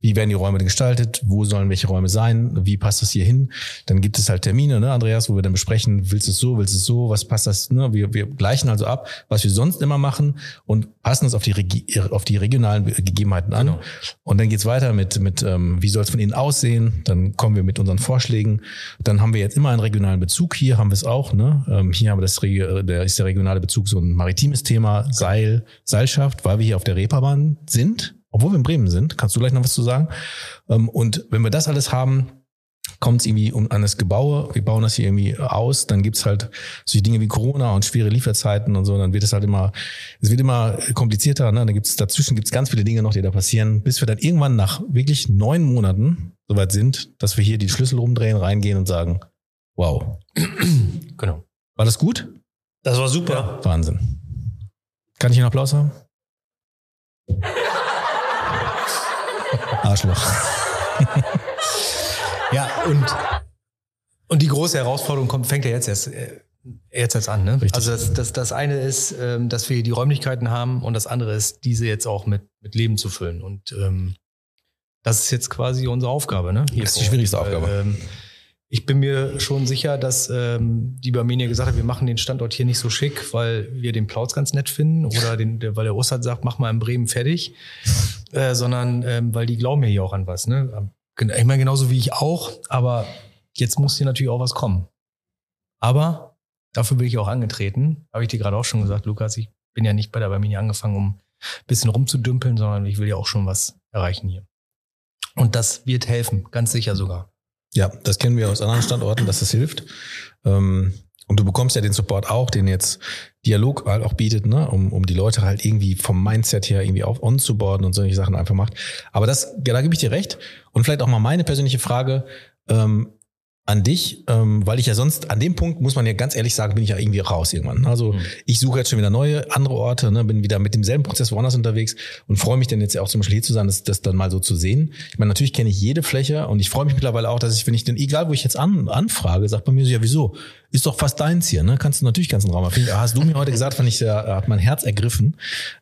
wie werden die Räume gestaltet, wo sollen welche Räume sein, wie passt das hier hin. Dann gibt es halt Termine, ne, Andreas, wo wir dann besprechen, willst du es so, willst du es so, was passt das, ne? wir, wir gleichen also ab, was wir sonst immer machen und passen es auf die, Regi auf die regionalen Gegebenheiten an. Genau. Und dann geht's weiter mit, mit ähm, wie soll es von innen aussehen, dann kommen wir mit unseren Vorschlägen. Dann haben wir jetzt immer einen regionalen Bezug, hier haben wir es auch. Ne? Ähm, hier haben wir das, der ist der regionale Bezug so ein maritimes Thema, Seil, Seilschaft, weil wir hier auf der Reeperbahn sind obwohl wir in Bremen sind. Kannst du gleich noch was zu sagen? Ähm, und wenn wir das alles haben, kommt es irgendwie um an das Gebaue. Wir bauen das hier irgendwie aus. Dann gibt's halt solche Dinge wie Corona und schwere Lieferzeiten und so. Dann wird es halt immer, es wird immer komplizierter. Ne? Dann gibt's dazwischen gibt's ganz viele Dinge noch, die da passieren, bis wir dann irgendwann nach wirklich neun Monaten soweit sind, dass wir hier die Schlüssel rumdrehen, reingehen und sagen, wow. genau. War das gut? Das war super. Ja. Wahnsinn. Kann ich einen Applaus haben? Arschloch. ja, und, und die große Herausforderung kommt, fängt ja jetzt erst, äh, jetzt erst an. Ne? Richtig. Also das, das, das eine ist, ähm, dass wir die Räumlichkeiten haben und das andere ist, diese jetzt auch mit, mit Leben zu füllen. Und ähm, das ist jetzt quasi unsere Aufgabe. Ne? Hier das ist die schwierigste Aufgabe. Ähm, ich bin mir schon sicher, dass ähm, die Barmenia gesagt hat, wir machen den Standort hier nicht so schick, weil wir den Plauz ganz nett finden oder den, der, weil der Ossat sagt, mach mal in Bremen fertig, äh, sondern ähm, weil die glauben ja hier auch an was. Ne? Ich meine, genauso wie ich auch, aber jetzt muss hier natürlich auch was kommen. Aber dafür bin ich auch angetreten, habe ich dir gerade auch schon gesagt, Lukas, ich bin ja nicht bei der Barmenia angefangen, um ein bisschen rumzudümpeln, sondern ich will ja auch schon was erreichen hier. Und das wird helfen, ganz sicher sogar. Ja, das kennen wir aus anderen Standorten, dass das hilft. Ähm, und du bekommst ja den Support auch, den jetzt Dialog halt auch bietet, ne, um, um die Leute halt irgendwie vom Mindset her irgendwie auf on zu boarden und solche Sachen einfach macht. Aber das, ja, da gebe ich dir recht. Und vielleicht auch mal meine persönliche Frage. Ähm, an dich, ähm, weil ich ja sonst, an dem Punkt muss man ja ganz ehrlich sagen, bin ich ja irgendwie raus irgendwann. Also mhm. ich suche jetzt schon wieder neue, andere Orte, ne, bin wieder mit demselben Prozess woanders unterwegs und freue mich dann jetzt ja auch zum Beispiel hier zu sein, das, das dann mal so zu sehen. Ich meine, natürlich kenne ich jede Fläche und ich freue mich mittlerweile auch, dass ich, wenn ich denn, egal wo ich jetzt an, anfrage, sagt bei mir so, ja wieso, ist doch fast deins hier, ne? Kannst du natürlich ganzen Raum. Find, hast du mir heute gesagt, fand ich, sehr, hat mein Herz ergriffen.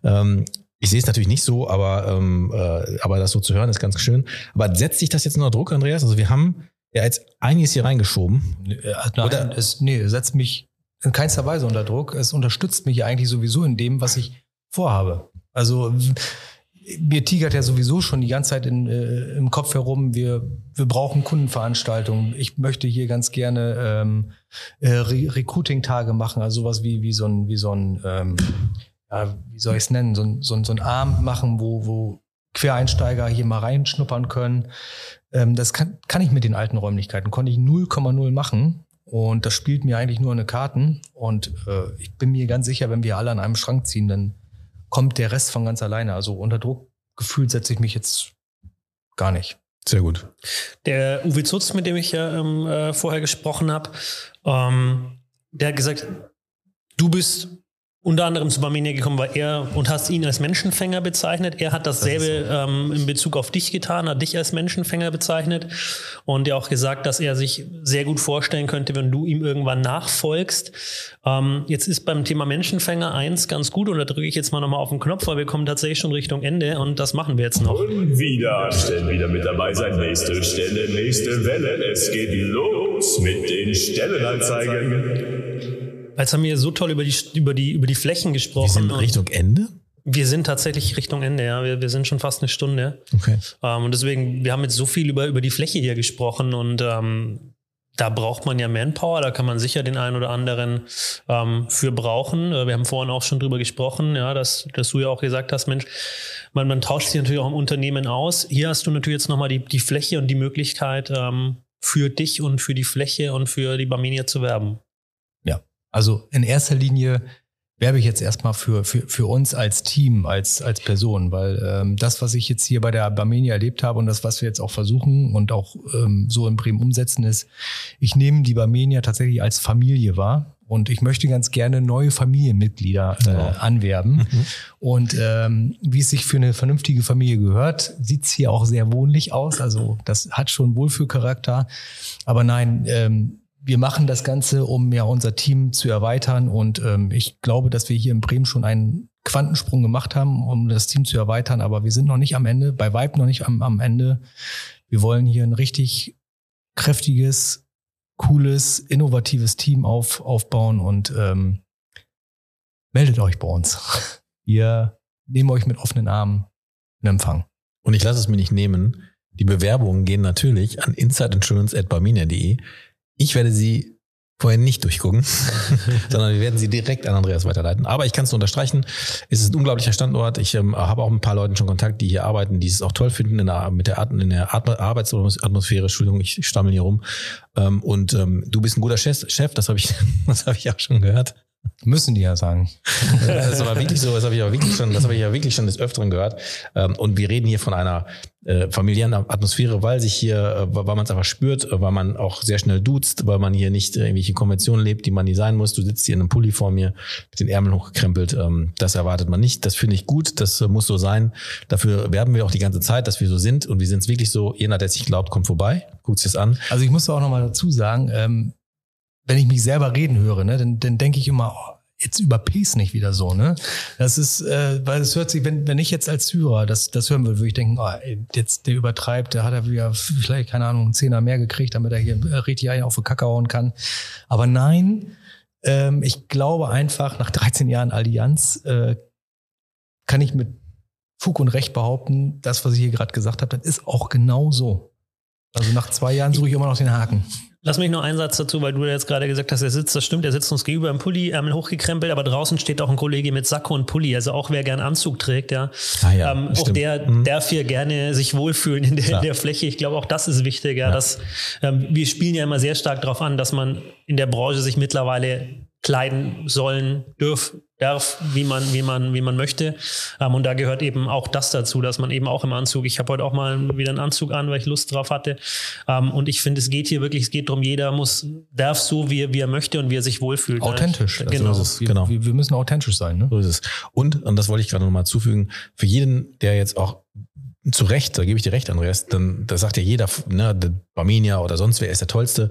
Ähm, ich sehe es natürlich nicht so, aber, ähm, äh, aber das so zu hören ist ganz schön. Aber setzt sich das jetzt unter Druck, Andreas? Also wir haben ja jetzt einiges hier reingeschoben. Nein, Oder? es nee, setzt mich in keinster Weise unter Druck. Es unterstützt mich eigentlich sowieso in dem, was ich vorhabe. Also mir tigert ja sowieso schon die ganze Zeit in, äh, im Kopf herum, wir, wir brauchen Kundenveranstaltungen. Ich möchte hier ganz gerne ähm, äh, Re Recruiting-Tage machen, also sowas wie, wie so ein, wie so ein ähm, ja, wie soll ich es nennen, so ein, so, ein, so ein Abend machen, wo, wo Quereinsteiger hier mal reinschnuppern können. Ähm, das kann, kann ich mit den alten Räumlichkeiten, konnte ich 0,0 machen. Und das spielt mir eigentlich nur eine Karten. Und äh, ich bin mir ganz sicher, wenn wir alle an einem Schrank ziehen, dann kommt der Rest von ganz alleine. Also unter Druck gefühlt setze ich mich jetzt gar nicht. Sehr gut. Der Uwe Zutz, mit dem ich ja ähm, äh, vorher gesprochen habe, ähm, der hat gesagt, du bist unter anderem zu Barmenia gekommen war er und hast ihn als Menschenfänger bezeichnet. Er hat dasselbe das so. ähm, in Bezug auf dich getan, hat dich als Menschenfänger bezeichnet und ja auch gesagt, dass er sich sehr gut vorstellen könnte, wenn du ihm irgendwann nachfolgst. Ähm, jetzt ist beim Thema Menschenfänger eins ganz gut und da drücke ich jetzt mal nochmal auf den Knopf, weil wir kommen tatsächlich schon Richtung Ende und das machen wir jetzt noch. Und wieder, stellen wieder mit dabei sein, nächste Stelle, nächste Welle. Es geht los mit den Stellenanzeigen. Jetzt haben wir so toll über die, über die, über die Flächen gesprochen. Wir sind Richtung Ende? Wir sind tatsächlich Richtung Ende, ja. Wir, wir sind schon fast eine Stunde. Okay. Ähm, und deswegen, wir haben jetzt so viel über, über die Fläche hier gesprochen und ähm, da braucht man ja Manpower, da kann man sicher den einen oder anderen ähm, für brauchen. Äh, wir haben vorhin auch schon drüber gesprochen, ja, dass, dass du ja auch gesagt hast, Mensch, man, man tauscht sich natürlich auch im Unternehmen aus. Hier hast du natürlich jetzt nochmal die, die Fläche und die Möglichkeit, ähm, für dich und für die Fläche und für die Barmenia zu werben. Also in erster Linie werbe ich jetzt erstmal für, für, für uns als Team, als, als Person, weil ähm, das, was ich jetzt hier bei der Barmenia erlebt habe und das, was wir jetzt auch versuchen und auch ähm, so in Bremen umsetzen, ist, ich nehme die Barmenia tatsächlich als Familie wahr. Und ich möchte ganz gerne neue Familienmitglieder äh, oh. anwerben. Mhm. Und ähm, wie es sich für eine vernünftige Familie gehört, sieht's hier auch sehr wohnlich aus. Also das hat schon Wohlfühlcharakter. Aber nein, ähm, wir machen das Ganze, um ja unser Team zu erweitern. Und ähm, ich glaube, dass wir hier in Bremen schon einen Quantensprung gemacht haben, um das Team zu erweitern. Aber wir sind noch nicht am Ende, bei Vibe noch nicht am, am Ende. Wir wollen hier ein richtig kräftiges, cooles, innovatives Team auf, aufbauen und ähm, meldet euch bei uns. Wir nehmen euch mit offenen Armen in Empfang. Und ich lasse es mir nicht nehmen. Die Bewerbungen gehen natürlich an insideinsurance.barmina.de. Ich werde sie vorher nicht durchgucken, sondern wir werden sie direkt an Andreas weiterleiten. Aber ich kann es nur unterstreichen, es ist ein unglaublicher Standort. Ich ähm, habe auch ein paar Leuten schon Kontakt, die hier arbeiten, die es auch toll finden in der, mit der, Art, in der Arbeitsatmosphäre. Entschuldigung, ich stammel hier rum. Ähm, und ähm, du bist ein guter Chef, Chef das habe ich, das habe ich auch schon gehört. Müssen die ja sagen. Das ist aber wirklich so, das habe ich aber wirklich schon, das habe ich ja wirklich schon des Öfteren gehört. Ähm, und wir reden hier von einer äh, familiären Atmosphäre, weil sich hier, äh, weil man es einfach spürt, äh, weil man auch sehr schnell duzt, weil man hier nicht irgendwelche Konventionen lebt, die man nie sein muss. Du sitzt hier in einem Pulli vor mir mit den Ärmeln hochgekrempelt. Ähm, das erwartet man nicht. Das finde ich gut. Das muss so sein. Dafür werben wir auch die ganze Zeit, dass wir so sind. Und wir sind es wirklich so. Jeder, der sich glaubt, kommt vorbei. Guckt das an. Also ich muss auch noch mal dazu sagen, ähm, wenn ich mich selber reden höre, ne, dann, dann denke ich immer, oh, jetzt überpies nicht wieder so, ne? Das ist, äh, weil es hört sich, wenn, wenn ich jetzt als Syrer das, das hören würde, würde ich denken, oh, jetzt der übertreibt, der hat er wieder vielleicht, keine Ahnung, einen Zehner mehr gekriegt, damit er hier äh, richtig einen auf die Kacke hauen kann. Aber nein, ähm, ich glaube einfach, nach 13 Jahren Allianz äh, kann ich mit Fug und Recht behaupten, das, was ich hier gerade gesagt habe, das ist auch genau so. Also nach zwei Jahren suche ich immer noch den Haken. Lass mich noch einen Satz dazu, weil du jetzt gerade gesagt hast, er sitzt, das stimmt, er sitzt uns gegenüber im Pulli, Ärmel hochgekrempelt, aber draußen steht auch ein Kollege mit Sakko und Pulli, also auch wer gern Anzug trägt, ja. Ah ja, ähm, auch der Mhm. darf hier gerne sich wohlfühlen in der, in der Fläche. Ich glaube, auch das ist wichtig, ja. Dass, ähm, wir spielen ja immer sehr stark darauf an, dass man in der Branche sich mittlerweile kleiden sollen, dürf, darf, wie man, wie man, wie man möchte. Ähm, und da gehört eben auch das dazu, dass man eben auch im Anzug, ich habe heute auch mal wieder einen Anzug an, weil ich Lust drauf hatte. Ähm, und ich finde, es geht hier wirklich, es geht darum, jeder muss, darf so, wie, er- wie er möchte und wie er sich wohlfühlt. Authentisch. Ja, Also genau. so ist es. Wir, Genau. wir, wir müssen authentisch sein, ne? So ist es. Und, und das wollte ich gerade nochmal zufügen, für jeden, der jetzt auch zu Recht, da gebe ich dir recht, Andreas, dann da sagt ja jeder, ne, der Barmenia oder sonst wer ist der Tollste.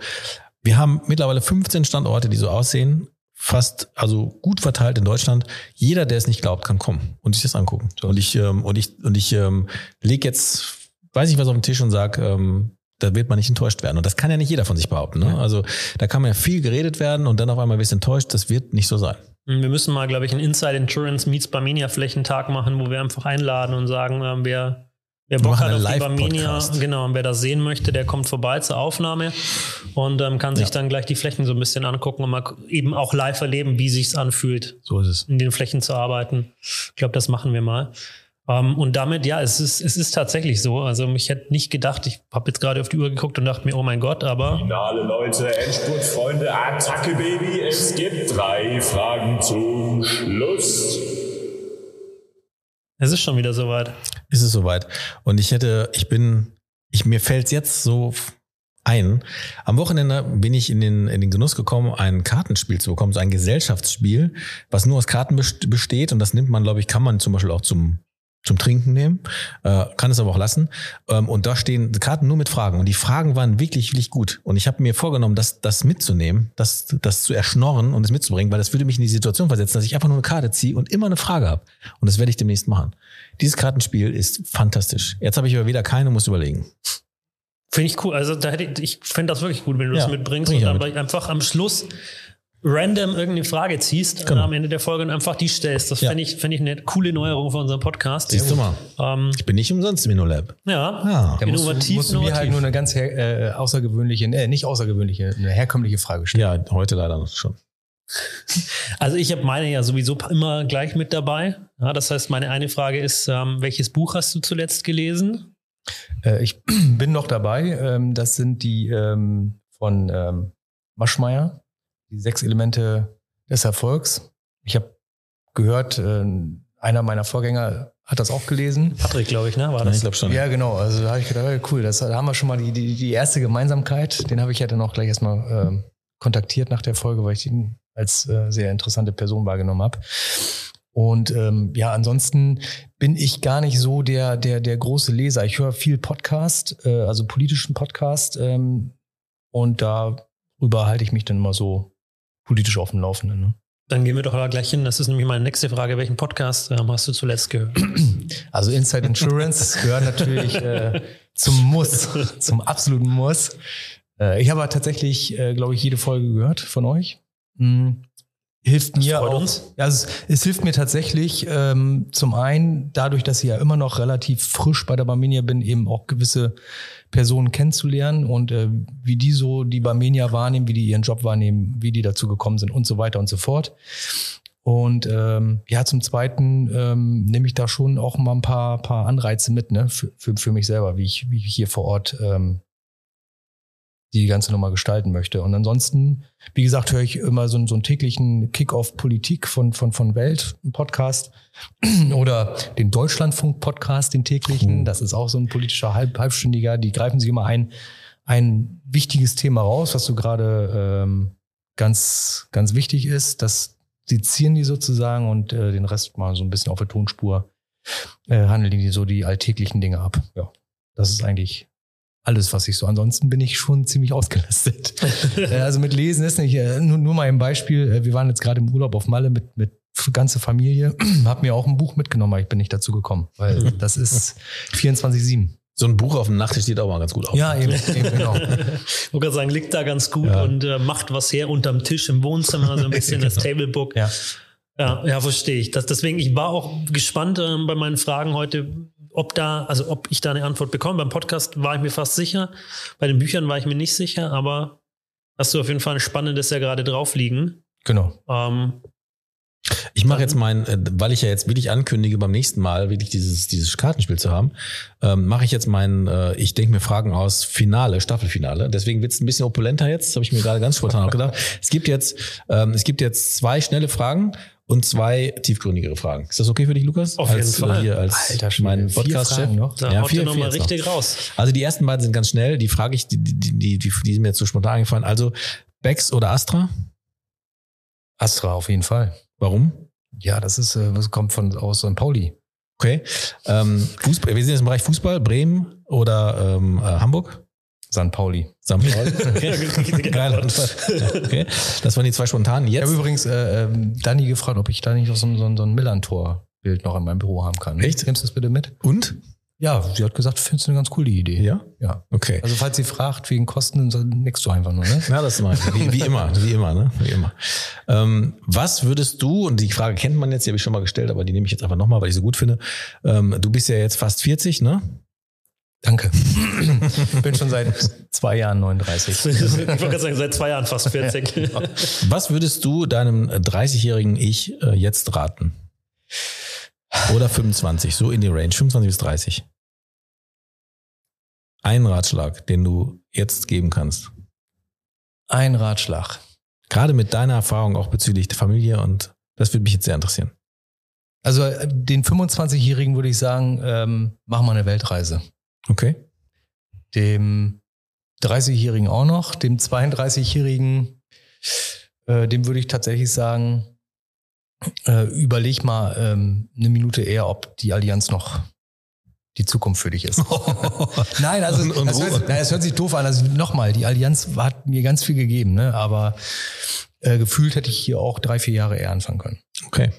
Wir haben mittlerweile 15 Standorte, die so aussehen, fast, also gut verteilt in Deutschland. Jeder, der es nicht glaubt, kann kommen und sich das angucken. Und ich, ähm, und ich, und ich ähm, leg jetzt, weiß ich was auf den Tisch und sag, ähm, da wird man nicht enttäuscht werden. Und das kann ja nicht jeder von sich behaupten. Ne? Also da kann man ja viel geredet werden und dann auf einmal wirst du enttäuscht. Das wird nicht so sein. Wir müssen mal, glaube ich, einen Inside Insurance Meets Barmenia Flächentag machen, wo wir einfach einladen und sagen, ähm, wer, Bock machen hat einen auf die Live-Podcast. genau, und wer das sehen möchte, der kommt vorbei zur Aufnahme und ähm, kann sich Ja. dann gleich die Flächen so ein bisschen angucken und mal eben auch live erleben, wie sich's anfühlt, So ist es. in den Flächen zu arbeiten. Ich glaube, das machen wir mal. Ähm, und damit, ja, es ist, es ist tatsächlich so. Also ich hätte nicht gedacht, ich habe jetzt gerade auf die Uhr geguckt und dachte mir, oh mein Gott, aber Finale, Leute, Endspurt, Freunde, Attacke, Baby. Es gibt drei Fragen zum Schluss. Es ist schon wieder soweit. ist es soweit. Und ich hätte, ich bin, ich, mir fällt jetzt so ein. Am Wochenende bin ich in den, in den Genuss gekommen, ein Kartenspiel zu bekommen, so ein Gesellschaftsspiel, was nur aus Karten best- besteht. Und das nimmt man, glaube ich, kann man zum Beispiel auch zum, zum Trinken nehmen, äh, kann es aber auch lassen. Ähm, und da stehen Karten nur mit Fragen. Und die Fragen waren wirklich, wirklich gut. Und ich habe mir vorgenommen, das, das mitzunehmen, das, das zu erschnorren und es mitzubringen, weil das würde mich in die Situation versetzen, dass ich einfach nur eine Karte ziehe und immer eine Frage habe. Und das werde ich demnächst machen. Dieses Kartenspiel ist fantastisch. Jetzt habe ich aber wieder keine, muss überlegen. Finde ich cool. Also da hätte ich, ich fände das wirklich gut, wenn du Ja, das mitbringst und dann einfach am Schluss random irgendeine Frage ziehst Genau. äh, am Ende der Folge und einfach die stellst. Das Ja. fände ich, fände ich eine coole Neuerung für unseren Podcast. Siehst du mal. Ähm, Ich bin nicht umsonst im InnoLab. ja. Ah. Da musst Innovativ, du, musst du mir innovativ. halt nur eine ganz her, äh, außergewöhnliche, äh, nicht außergewöhnliche, eine herkömmliche Frage stellen. Ja, heute leider noch schon. Also ich habe meine ja sowieso immer gleich mit dabei. Ja, das heißt, meine eine Frage ist, ähm, welches Buch hast du zuletzt gelesen? Äh, ich bin noch dabei. Ähm, das sind die ähm, von ähm, Maschmeyer, die sechs Elemente des Erfolgs. Ich habe gehört, äh, einer meiner Vorgänger hat das auch gelesen. Patrick, glaube ich, ne? War Ja, das? ich glaube schon. Ja, genau. Also da habe ich gedacht, cool, das, da haben wir schon mal die, die, die erste Gemeinsamkeit. Den habe ich ja dann auch gleich erstmal ähm, kontaktiert nach der Folge, weil ich ihn als äh, sehr interessante Person wahrgenommen habe. Und ähm, ja, ansonsten bin ich gar nicht so der, der, der große Leser. Ich höre viel Podcast, äh, also politischen Podcast. Ähm, und darüber halte ich mich dann immer so politisch auf dem Laufenden. Ne? Dann gehen wir doch aber gleich hin. Das ist nämlich meine nächste Frage. Welchen Podcast ähm, hast du zuletzt gehört? Also Inside Insurance gehört natürlich äh, zum Muss, zum absoluten Muss. Äh, ich habe aber tatsächlich, äh, glaube ich, jede Folge gehört von euch. Hm, hilft mir freut auch. uns. Ja, es, es hilft mir tatsächlich ähm, zum einen dadurch, dass ich ja immer noch relativ frisch bei der Barmenia bin, eben auch gewisse Personen kennenzulernen und äh, wie die so die Barmenia wahrnehmen, wie die ihren Job wahrnehmen, wie die dazu gekommen sind und so weiter und so fort. Und ähm, ja, zum Zweiten ähm, nehme ich da schon auch mal ein paar, paar Anreize mit, ne, für, für, für mich selber, wie ich, wie ich hier vor Ort ähm, die ganze Nummer gestalten möchte. Und ansonsten, wie gesagt, höre ich immer so, einen- so einen täglichen Kick-Off-Politik von, von, von Welt, einen Podcast. Oder den Deutschlandfunk-Podcast, den täglichen. Das ist auch so ein politischer Halb, Halbstündiger. Die greifen sich immer ein, ein wichtiges Thema raus, was so gerade ähm, ganz, ganz wichtig ist. Das sezieren die sozusagen und äh, den Rest mal so ein bisschen auf der Tonspur äh, handeln die so die alltäglichen Dinge ab. Ja, das ist eigentlich alles, was ich so. Ansonsten bin ich schon ziemlich ausgelastet. Äh, also mit Lesen ist nicht, äh, nur, nur mal ein Beispiel. Äh, Wir waren jetzt gerade im Urlaub auf Malle mit, mit ganze Familie. Hab mir auch ein Buch mitgenommen, aber ich bin nicht dazu gekommen, weil das ist 24-7. So ein Buch auf dem Nachttisch sieht auch mal ganz gut aus. Ja, eben, eben genau. Ich wollte gerade sagen, liegt da ganz gut Ja. und äh, macht was her unterm Tisch im Wohnzimmer, so ein bisschen das Tablebook. Ja. Ja, ja, verstehe ich. Das, deswegen, ich war auch gespannt ähm, bei meinen Fragen heute, ob da, also ob ich da eine Antwort bekomme. Beim Podcast war ich mir fast sicher. Bei den Büchern war ich mir nicht sicher, aber hast du auf jeden Fall ein spannendes ja gerade drauf liegen. Genau. Ähm, Ich mache jetzt mein, äh, weil ich ja jetzt wirklich ankündige, beim nächsten Mal wirklich dieses, dieses Kartenspiel zu haben, ähm, mache ich jetzt mein, äh, ich denke mir Fragen aus Finale, Staffelfinale. Deswegen wird es ein bisschen opulenter jetzt, habe ich mir gerade ganz spontan auch gedacht. Es gibt jetzt, ähm, es gibt jetzt zwei schnelle Fragen und zwei tiefgründigere Fragen. Ist das okay für dich, Lukas? Auf jeden als, Fall. Äh, hier als Alter Schwede, mein Podcast-Chef. Fragen noch? da Ja, haut vier- nochmal jetzt noch. richtig raus. Also die ersten beiden sind ganz schnell. Die frage ich, die, die, die, die, die sind mir jetzt so spontan eingefallen. Also Bex oder Astra? Astra auf jeden Fall. Warum? Ja, das ist, äh, was kommt von aus St. Pauli. Okay. Ähm, Fußball, wir sind jetzt im Bereich Fußball, Bremen oder ähm, äh, Hamburg? St. Pauli. St. Paul. Okay. Geil. Okay. Das waren die zwei spontanen. Ich habe Jetzt. übrigens äh, ähm, Dani gefragt, ob ich da nicht noch so, ein- so, so ein Millantor-Bild noch in meinem Büro haben kann. Echt? Nimmst du das bitte mit? Und? Ja, sie hat gesagt, findest du eine ganz coole Idee. Ja? Ja. Okay. Also falls sie fragt wegen Kosten, dann nix du einfach nur, ne? Ja, das ist mal, wie, wie immer, wie immer, ne? Wie immer. Ähm, was würdest du, und die Frage kennt man jetzt, die habe ich schon mal gestellt, aber die nehme ich jetzt einfach nochmal, weil ich sie gut finde. Ähm, du bist ja jetzt fast 40, ne? Danke. Bin schon seit zwei Jahren 39. ich wollte gerade sagen, seit zwei Jahren fast 40. Was würdest du deinem 30-jährigen Ich äh, jetzt raten? Oder 25, so in die Range, 25 bis 30. Ein Ratschlag, den du jetzt geben kannst. Ein Ratschlag. Gerade mit deiner Erfahrung auch bezüglich der Familie und das würde mich jetzt sehr interessieren. Also äh, den 25-Jährigen würde ich sagen, ähm, mach mal eine Weltreise. Okay? Dem 30-Jährigen auch noch, dem 32-Jährigen, äh, dem würde ich tatsächlich sagen, äh, überleg mal ähm, eine Minute eher, ob die Allianz noch die Zukunft für dich ist. Nein, also Und- und das, hört, nein, das hört sich doof an. Also nochmal, die Allianz hat mir ganz viel gegeben, ne? aber äh, gefühlt hätte ich hier auch drei, vier Jahre eher anfangen können. Okay.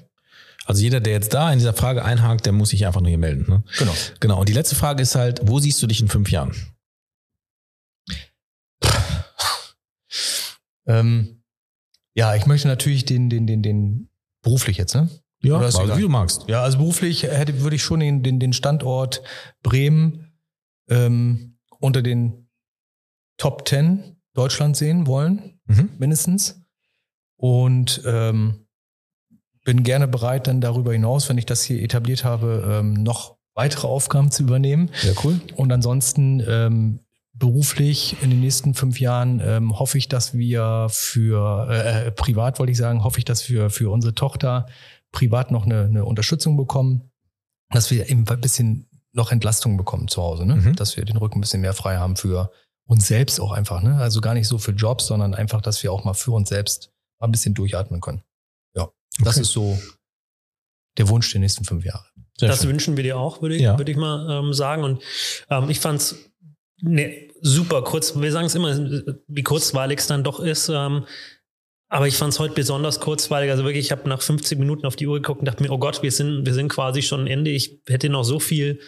Also jeder, der jetzt da in dieser Frage einhakt, der muss sich einfach nur hier melden. Ne? Genau. Genau. Und die letzte Frage ist halt, wo siehst du dich in fünf Jahren? Ähm, ja, ich möchte natürlich den, den, den, den beruflich jetzt, ne? Ja, Oder also wie du magst. Ja, also beruflich hätte, würde ich schon den, den, den Standort Bremen ähm, unter den Top 10 Deutschland sehen wollen, Mhm. mindestens. Und ähm, bin gerne bereit, dann darüber hinaus, wenn ich das hier etabliert habe, ähm, noch weitere Aufgaben zu übernehmen. Sehr cool. Und ansonsten ähm, beruflich in den nächsten fünf Jahren ähm, hoffe ich, dass wir für äh, äh, privat wollte ich sagen, hoffe ich, dass wir für unsere Tochter privat noch eine, eine Unterstützung bekommen, dass wir eben ein bisschen noch Entlastung bekommen zu Hause, ne? Mhm. dass wir den Rücken ein bisschen mehr frei haben für uns selbst auch einfach, ne? Also gar nicht so für Jobs, sondern einfach, dass wir auch mal für uns selbst mal ein bisschen durchatmen können. Das Okay. ist so der Wunsch der nächsten fünf Jahre. Sehr das schön. wünschen wir dir auch, würde ich, Ja. würde ich mal ähm, sagen. Und ähm, ich fand's ne, super kurz. Wir sagen es immer, wie kurzweilig es dann doch ist. Ähm, aber ich fand es heute besonders kurzweilig. Also wirklich, ich habe nach 50 Minuten auf die Uhr geguckt und dachte mir, oh Gott, wir sind, wir sind quasi schon am Ende. Ich hätte noch so viel.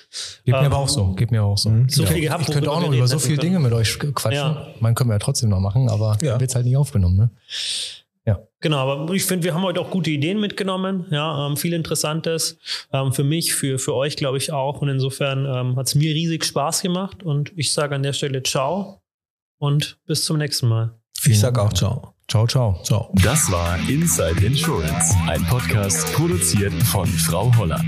Geht mir Ähm, aber auch so. Geht mir auch so. Mhm. So Ja. viel gehabt, Ich könnte auch noch über so viele. Dinge mit euch quatschen. Ja. Man können wir ja trotzdem noch machen, aber Ja. ja. wird halt nicht aufgenommen. Ne? Genau, aber ich finde, wir haben heute auch gute Ideen mitgenommen. Ja, ähm, viel Interessantes. Ähm, für mich, für, für euch, glaube ich, auch. Und insofern ähm, hat es mir riesig Spaß gemacht. Und ich sage an der Stelle Ciao und bis zum nächsten Mal. Ich sag auch ciao. Ciao, ciao. Ciao. Das war Inside Insurance, ein Podcast produziert von Frau Holler.